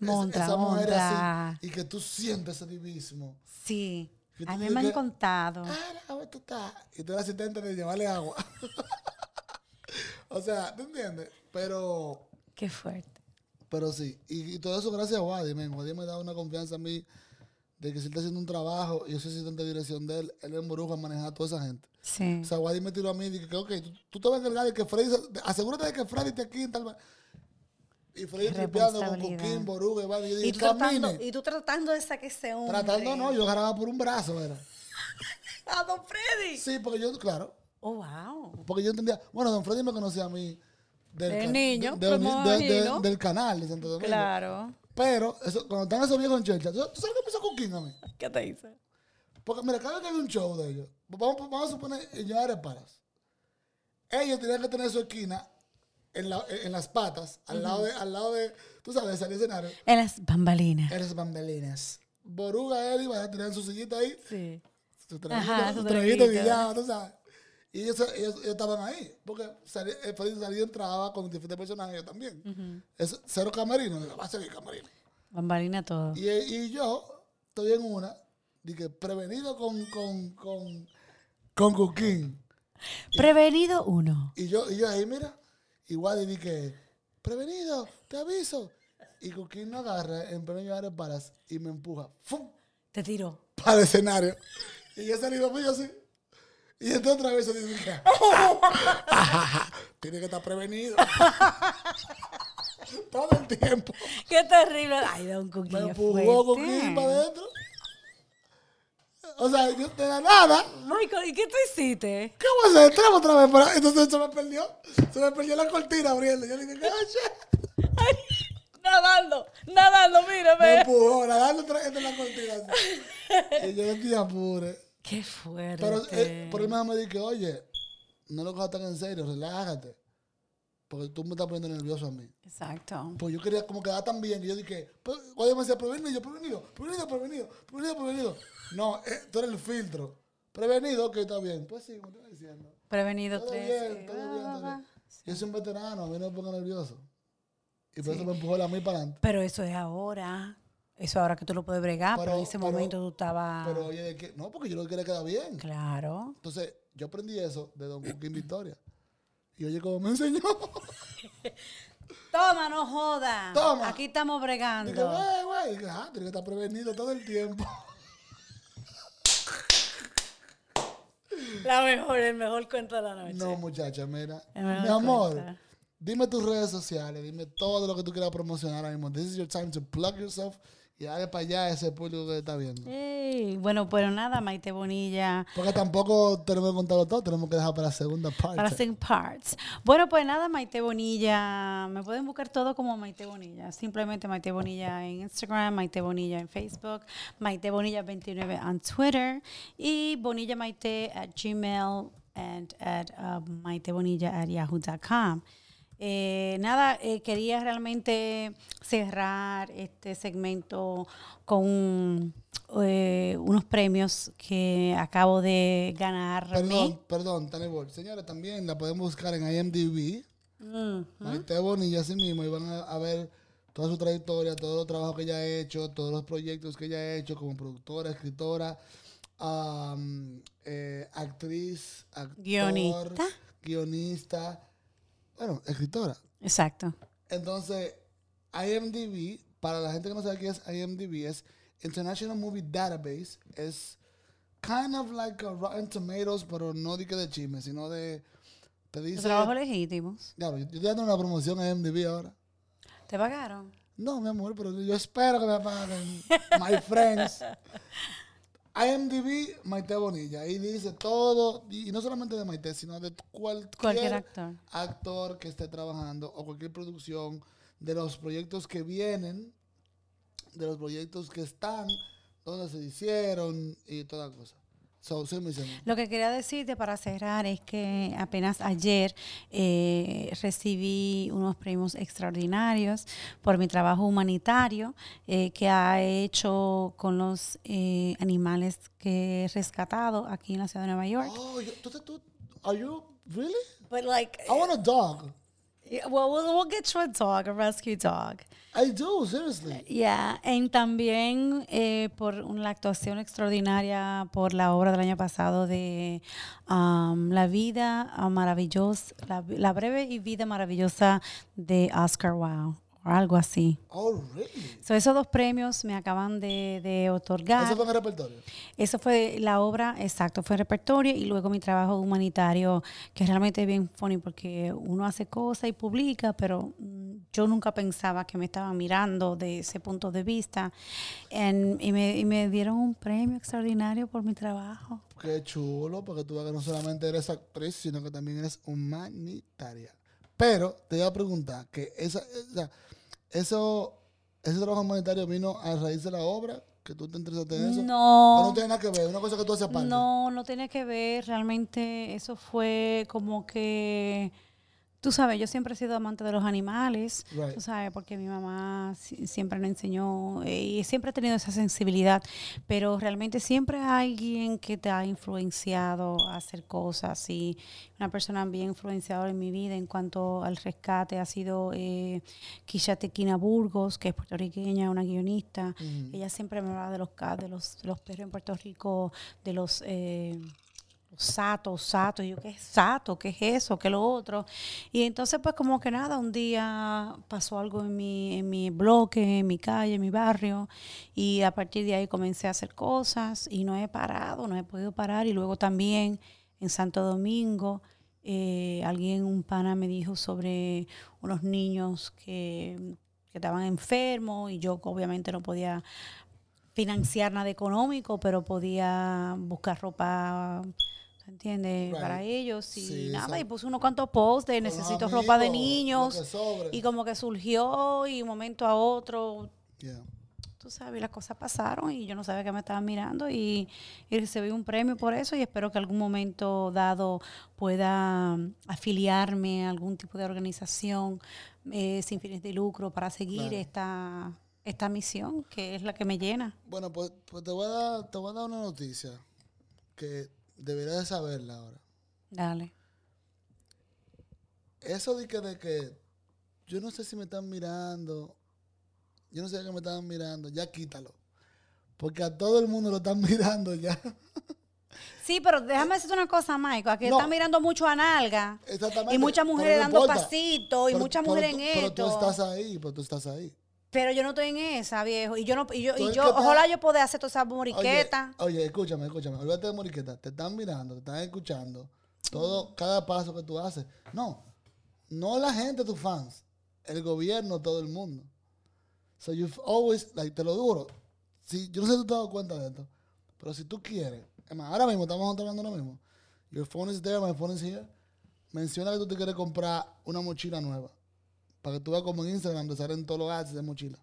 Monta, esa mujer monta. así y que tú sientes ese divismo. Sí. A mí me han que- contado. Ah, ¿cómo tú estás? Y tú eres asistente de llevarle agua. o sea, ¿te entiendes? Pero Qué fuerte. Pero sí, y, y todo eso gracias a Wadi, men. Wadi me da una confianza a mí de que si él está haciendo un trabajo y yo soy asistente de dirección de él, él en Boruja a manejar a toda esa gente. Sí. O sea, Wadi me tiró a mí y dije que, ok, tú, tú te vas a encargar de que Freddy, se- asegúrate de que Freddy esté aquí en tal... Y Freddy tripeando con. Coquín, Boruga, y. Y yo Y dije, tú, tratando, y tú tratando de sacar ese hombre. Tratando no, yo agarraba por un brazo, era. A Don Freddy. Sí, porque yo, claro, Oh, wow. porque yo entendía, bueno, don Freddy me conocía a mí del, De ca- niño, de- de- de- del canal de Santo Domingo. Claro. Pero eso, cuando están esos viejos en Chelcha, ¿tú, sabes qué me hizo Coquín a mí? ¿Qué te dice? Porque mira, cada vez que hay un show de ellos, vamos, vamos a suponer en Paras, ellos tenían que tener su esquina en, la- en las patas, al, lado de, al lado de, tú sabes, de salir escenario, En las bambalinas. eres bambelinas. Boruga, él iba a tener su sillita ahí, Sí. su traguito, su traguito. guillado, tú sabes. Y ellos, ellos, ellos estaban ahí, porque salía, el Freddy salía y entraba con diferentes personajes yo también. Es cero camerino, va a seguir camerino. Bambalina todo. Y, y yo estoy en una, dije, prevenido con, con, con, con Coquín. Prevenido uno. Y yo, y yo ahí, mira, igual dije, prevenido, te aviso. Y Coquín no agarra en pleno llevar paras y me empuja, ¡fum! Te tiró. para el escenario. Y yo salí de mío así. Y entonces otra vez dije, "Ajaja, tiene que estar prevenido. Todo el tiempo. Qué terrible. Ay, Don Me Coquín. empujó para adentro. O sea, yo de la nada, Michael, ¿y qué tú hiciste? ¿qué voy a hacer? Entramos otra vez. Para... Entonces se me perdió. Se me perdió la cortina abriendo. Yo le dije, ¡Cache! Ay, nadando, nadando, Me mírame. empujó, nadando entre la cortina. así. Y yo decía, apure. Qué fuerte. Pero eh, por ahí me dije, oye, no lo cojas tan en serio, relájate. Porque tú me estás poniendo nervioso a mí. Exacto. Pues yo quería como quedar tan bien que yo dije, pues, cuando me decía, prevenido, prevenido, prevenido, prevenido, prevenido, prevenido. No, eh, tú eres el filtro. Prevenido, ok, está bien. Pues sí, como te estoy diciendo. Prevenido Todo tres. bien, todo bien, todo bien. Yo soy un veterano, a mí no me pongo nervioso. Y por eso me empujó la mí para adelante. Pero eso es ahora. Eso ahora que tú lo puedes bregar, pero, en ese pero- momento tú estabas. Pero oye, de que- no, porque yo lo que quería quedar bien. Claro. Entonces, yo aprendí eso de Don Cooking Victoria. Y oye, como me enseñó. Toma, no joda. Toma. Aquí estamos Dije, bregando. güey, güey. Dije, ah, tiene que estar prevenido todo el tiempo. La mejor, el mejor cuento de la noche. No, muchacha, mira. Mi amor, cuenta. dime tus redes sociales, dime todo lo que tú quieras promocionar ahora mismo. This is your time to plug yourself y dale para allá ese público que está viendo. Bueno, pero nada, Maite Bonilla. Porque tampoco tenemos que contarlo todo, tenemos que dejar para la segunda parte. Para Sing Parts. Bueno, pues nada, Maite Bonilla. Me pueden buscar todo como Maite Bonilla. Simplemente Maite Bonilla en Instagram, Maite Bonilla en Facebook, Maite Bonilla 29 en Twitter y Bonilla Maite at Gmail and at uh, maitebonilla at yahoo.com. Eh, nada, eh, quería realmente cerrar este segmento con eh, unos premios que acabo de ganar. Perdón, perdón, Tani Ball. Señores, también la pueden buscar en IMDb. Mm. Maite Bonilla así mismo y van a, a ver toda su trayectoria, todos los trabajos que ella ha hecho, todos los proyectos que ella ha hecho como productora, escritora, eh, actriz, actor, Guionista. guionista, bueno, escritora. Exacto. Entonces, IMDb, para la gente que no sabe qué es IMDb, es International Movie Database, es kind of like a Rotten Tomatoes, pero no de que de chisme, sino de, te dice... Trabajos legítimos. Claro, yo estoy dando una promoción a IMDb ahora. ¿Te pagaron? No, mi amor, pero yo espero que me paguen. My friends. IMDb, Maite Bonilla. Ahí dice todo, y no solamente de Maite, sino de cualquier, Cualquier actor. actor que esté trabajando o cualquier producción, de los proyectos que vienen, de los proyectos que están, donde se hicieron y toda cosa. So, sí. Lo que quería decirte para cerrar es que apenas ayer eh, recibí unos premios extraordinarios por mi trabajo humanitario eh, que ha hecho con los eh, animales que he rescatado aquí en la ciudad de Nueva York. Oh, ¿tú, tú, are you, really? But like, I want a dog. well, we'll, we'll get you a dog, a rescue dog. I do, seriously. Yeah, y también eh, por una actuación extraordinaria por la obra del año pasado de um, La vida maravillosa, la, la breve y vida maravillosa de Oscar Wilde. O algo así. Oh, really? So, esos dos premios me acaban de, de otorgar. Eso fue en el repertorio. Eso fue la obra, exacto, fue repertorio y luego mi trabajo humanitario, que realmente es bien funny porque uno hace cosas y publica, pero mm, yo nunca pensaba que me estaban mirando de ese punto de vista. En- y, me, y me dieron un premio extraordinario por mi trabajo. Qué chulo, porque tú que no solamente eres actriz, sino que también eres humanitaria. Pero te iba a preguntar que esa, esa- eso, ese trabajo humanitario vino a raíz de la obra, que tú te interesaste en eso. ¿O No. no tiene nada que ver? Una cosa que tú haces aparte. No, no tiene que ver. Realmente eso fue como que, tú sabes, yo siempre he sido amante de los animales, Right. tú sabes, porque mi mamá si- siempre me enseñó eh, y siempre he tenido esa sensibilidad, pero realmente siempre hay alguien que te ha influenciado a hacer cosas y una persona bien influenciadora en mi vida en cuanto al rescate ha sido eh, Kisha Tequina Burgos, que es puertorriqueña, una guionista. Ujú. Ella siempre me hablaba de los, de los, de los perros en Puerto Rico, de los, eh, los satos, satos. Y yo, ¿qué es sato? ¿Qué es eso? ¿Qué es lo otro? Y entonces, pues, como que nada, un día pasó algo en mi, en mi bloque, en mi calle, en mi barrio. Y a partir de ahí comencé a hacer cosas y no he parado, no he podido parar. Y luego también en Santo Domingo. eh, alguien, un pana, me dijo sobre unos niños que, que estaban enfermos y yo obviamente no podía financiar nada económico, pero podía buscar ropa, ¿se entiende? Right. Para ellos y Sí, nada, y puse unos cuantos posts de necesito ropa de niños y como que surgió y un momento a otro, Yeah. tú sabes, las cosas pasaron y yo no sabía que me estaban mirando y, y recibí un premio por eso y espero que algún momento dado pueda mm, afiliarme a algún tipo de organización eh, sin fines de lucro para seguir esta, esta misión que es la que me llena. Bueno, pues, pues te, voy a dar, te voy a dar una noticia que deberías de saberla ahora. Dale. Eso de que, de que yo no sé si me están mirando, yo no sé que me están mirando, ya quítalo. Porque a todo el mundo lo están mirando ya. Sí, pero déjame decirte una cosa, Michael. Aquí No. están mirando mucho a nalga. Exactamente. Y muchas pero mujeres no dando pasitos y Pero- muchas pero mujeres tú- en Pero tú esto. estás ahí, pero tú estás ahí. Pero yo no estoy en esa, viejo. Y yo no, y yo, y yo te- ojalá yo pueda hacer toda esa moriqueta. oye, escúchame, escúchame. Olvídate de moriqueta. Te están mirando, te están escuchando. Todo, cada paso que tú haces. No, no la gente, tus fans. El gobierno, todo el mundo. So you've always, like, te lo duro. Si, yo no sé si tú te has dado cuenta de esto. Pero si tú quieres, es más, ahora mismo estamos hablando ahora mismo. Your phone is there, my phone is here. Menciona que tú te quieres comprar una mochila nueva. Para que tú veas como en Instagram te salen todos los ads de mochila.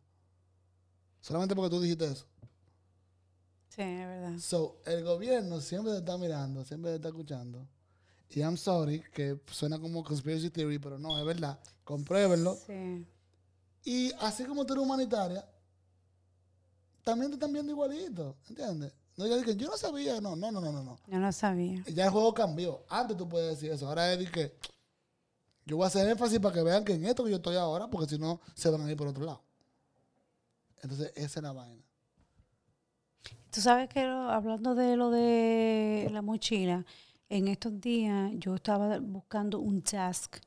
Solamente porque tú dijiste eso. Sí, es verdad. So, el gobierno siempre te está mirando, siempre te está escuchando. Y I'm sorry, que suena como conspiracy theory, pero no, es verdad. Compruébenlo. Sí. Y así como tú eres humanitaria, también te están viendo igualito, ¿entiendes? No ya dije, yo no sabía, no, no, no, no, no. Yo no sabía. Ya el juego cambió. Antes tú puedes decir eso. Ahora es de que yo voy a hacer énfasis para que vean que en esto que yo estoy ahora, porque si no, se van a ir por otro lado. Entonces, esa es la vaina. Tú sabes que lo- hablando de lo de la mochila, en estos días yo estaba buscando un task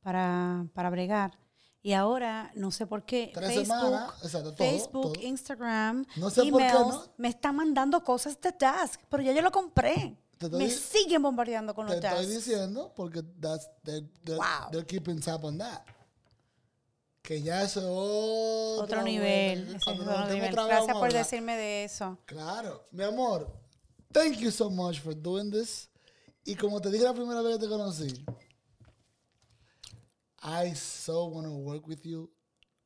para, para bregar. Y ahora, no sé por qué, Tres Facebook, semanas, exacto, todo, Facebook todo. Instagram, No sé por qué, emails, ¿no? me están mandando cosas de task, pero ya yo lo compré. Te estoy Me siguen bombardeando con Te los estoy tasks. diciendo porque that's, they're, they're- Wow. they're keeping tab on that. Que ya eso es otro, Otro nivel. es otro nivel. Gracias por hablar. decirme de eso. Claro, mi amor. Thank you so much for doing this. Y como te dije la primera vez que te conocí, I so want to work with you.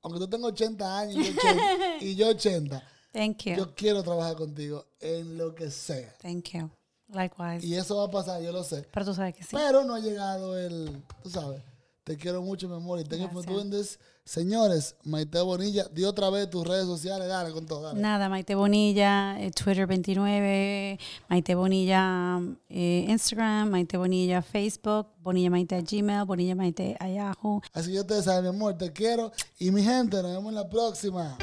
Aunque tú tengas 80 años y yo 80, y yo 80, Thank you. yo quiero trabajar contigo en lo que sea. Thank you. Likewise. Y eso va a pasar, yo lo sé. Pero tú sabes que sí. Pero no ha llegado el, tú sabes. Te quiero mucho, mi amor. Y doing this. Señores, Maite Bonilla, di otra vez tus redes sociales. Dale con todo, dale. Nada, Maite Bonilla, eh, Twitter 29, Maite Bonilla eh, Instagram, Maite Bonilla Facebook, Bonilla Maite Gmail, Bonilla Maite Yahoo. Así que ustedes saben, mi amor, te quiero. Y mi gente, nos vemos en la próxima.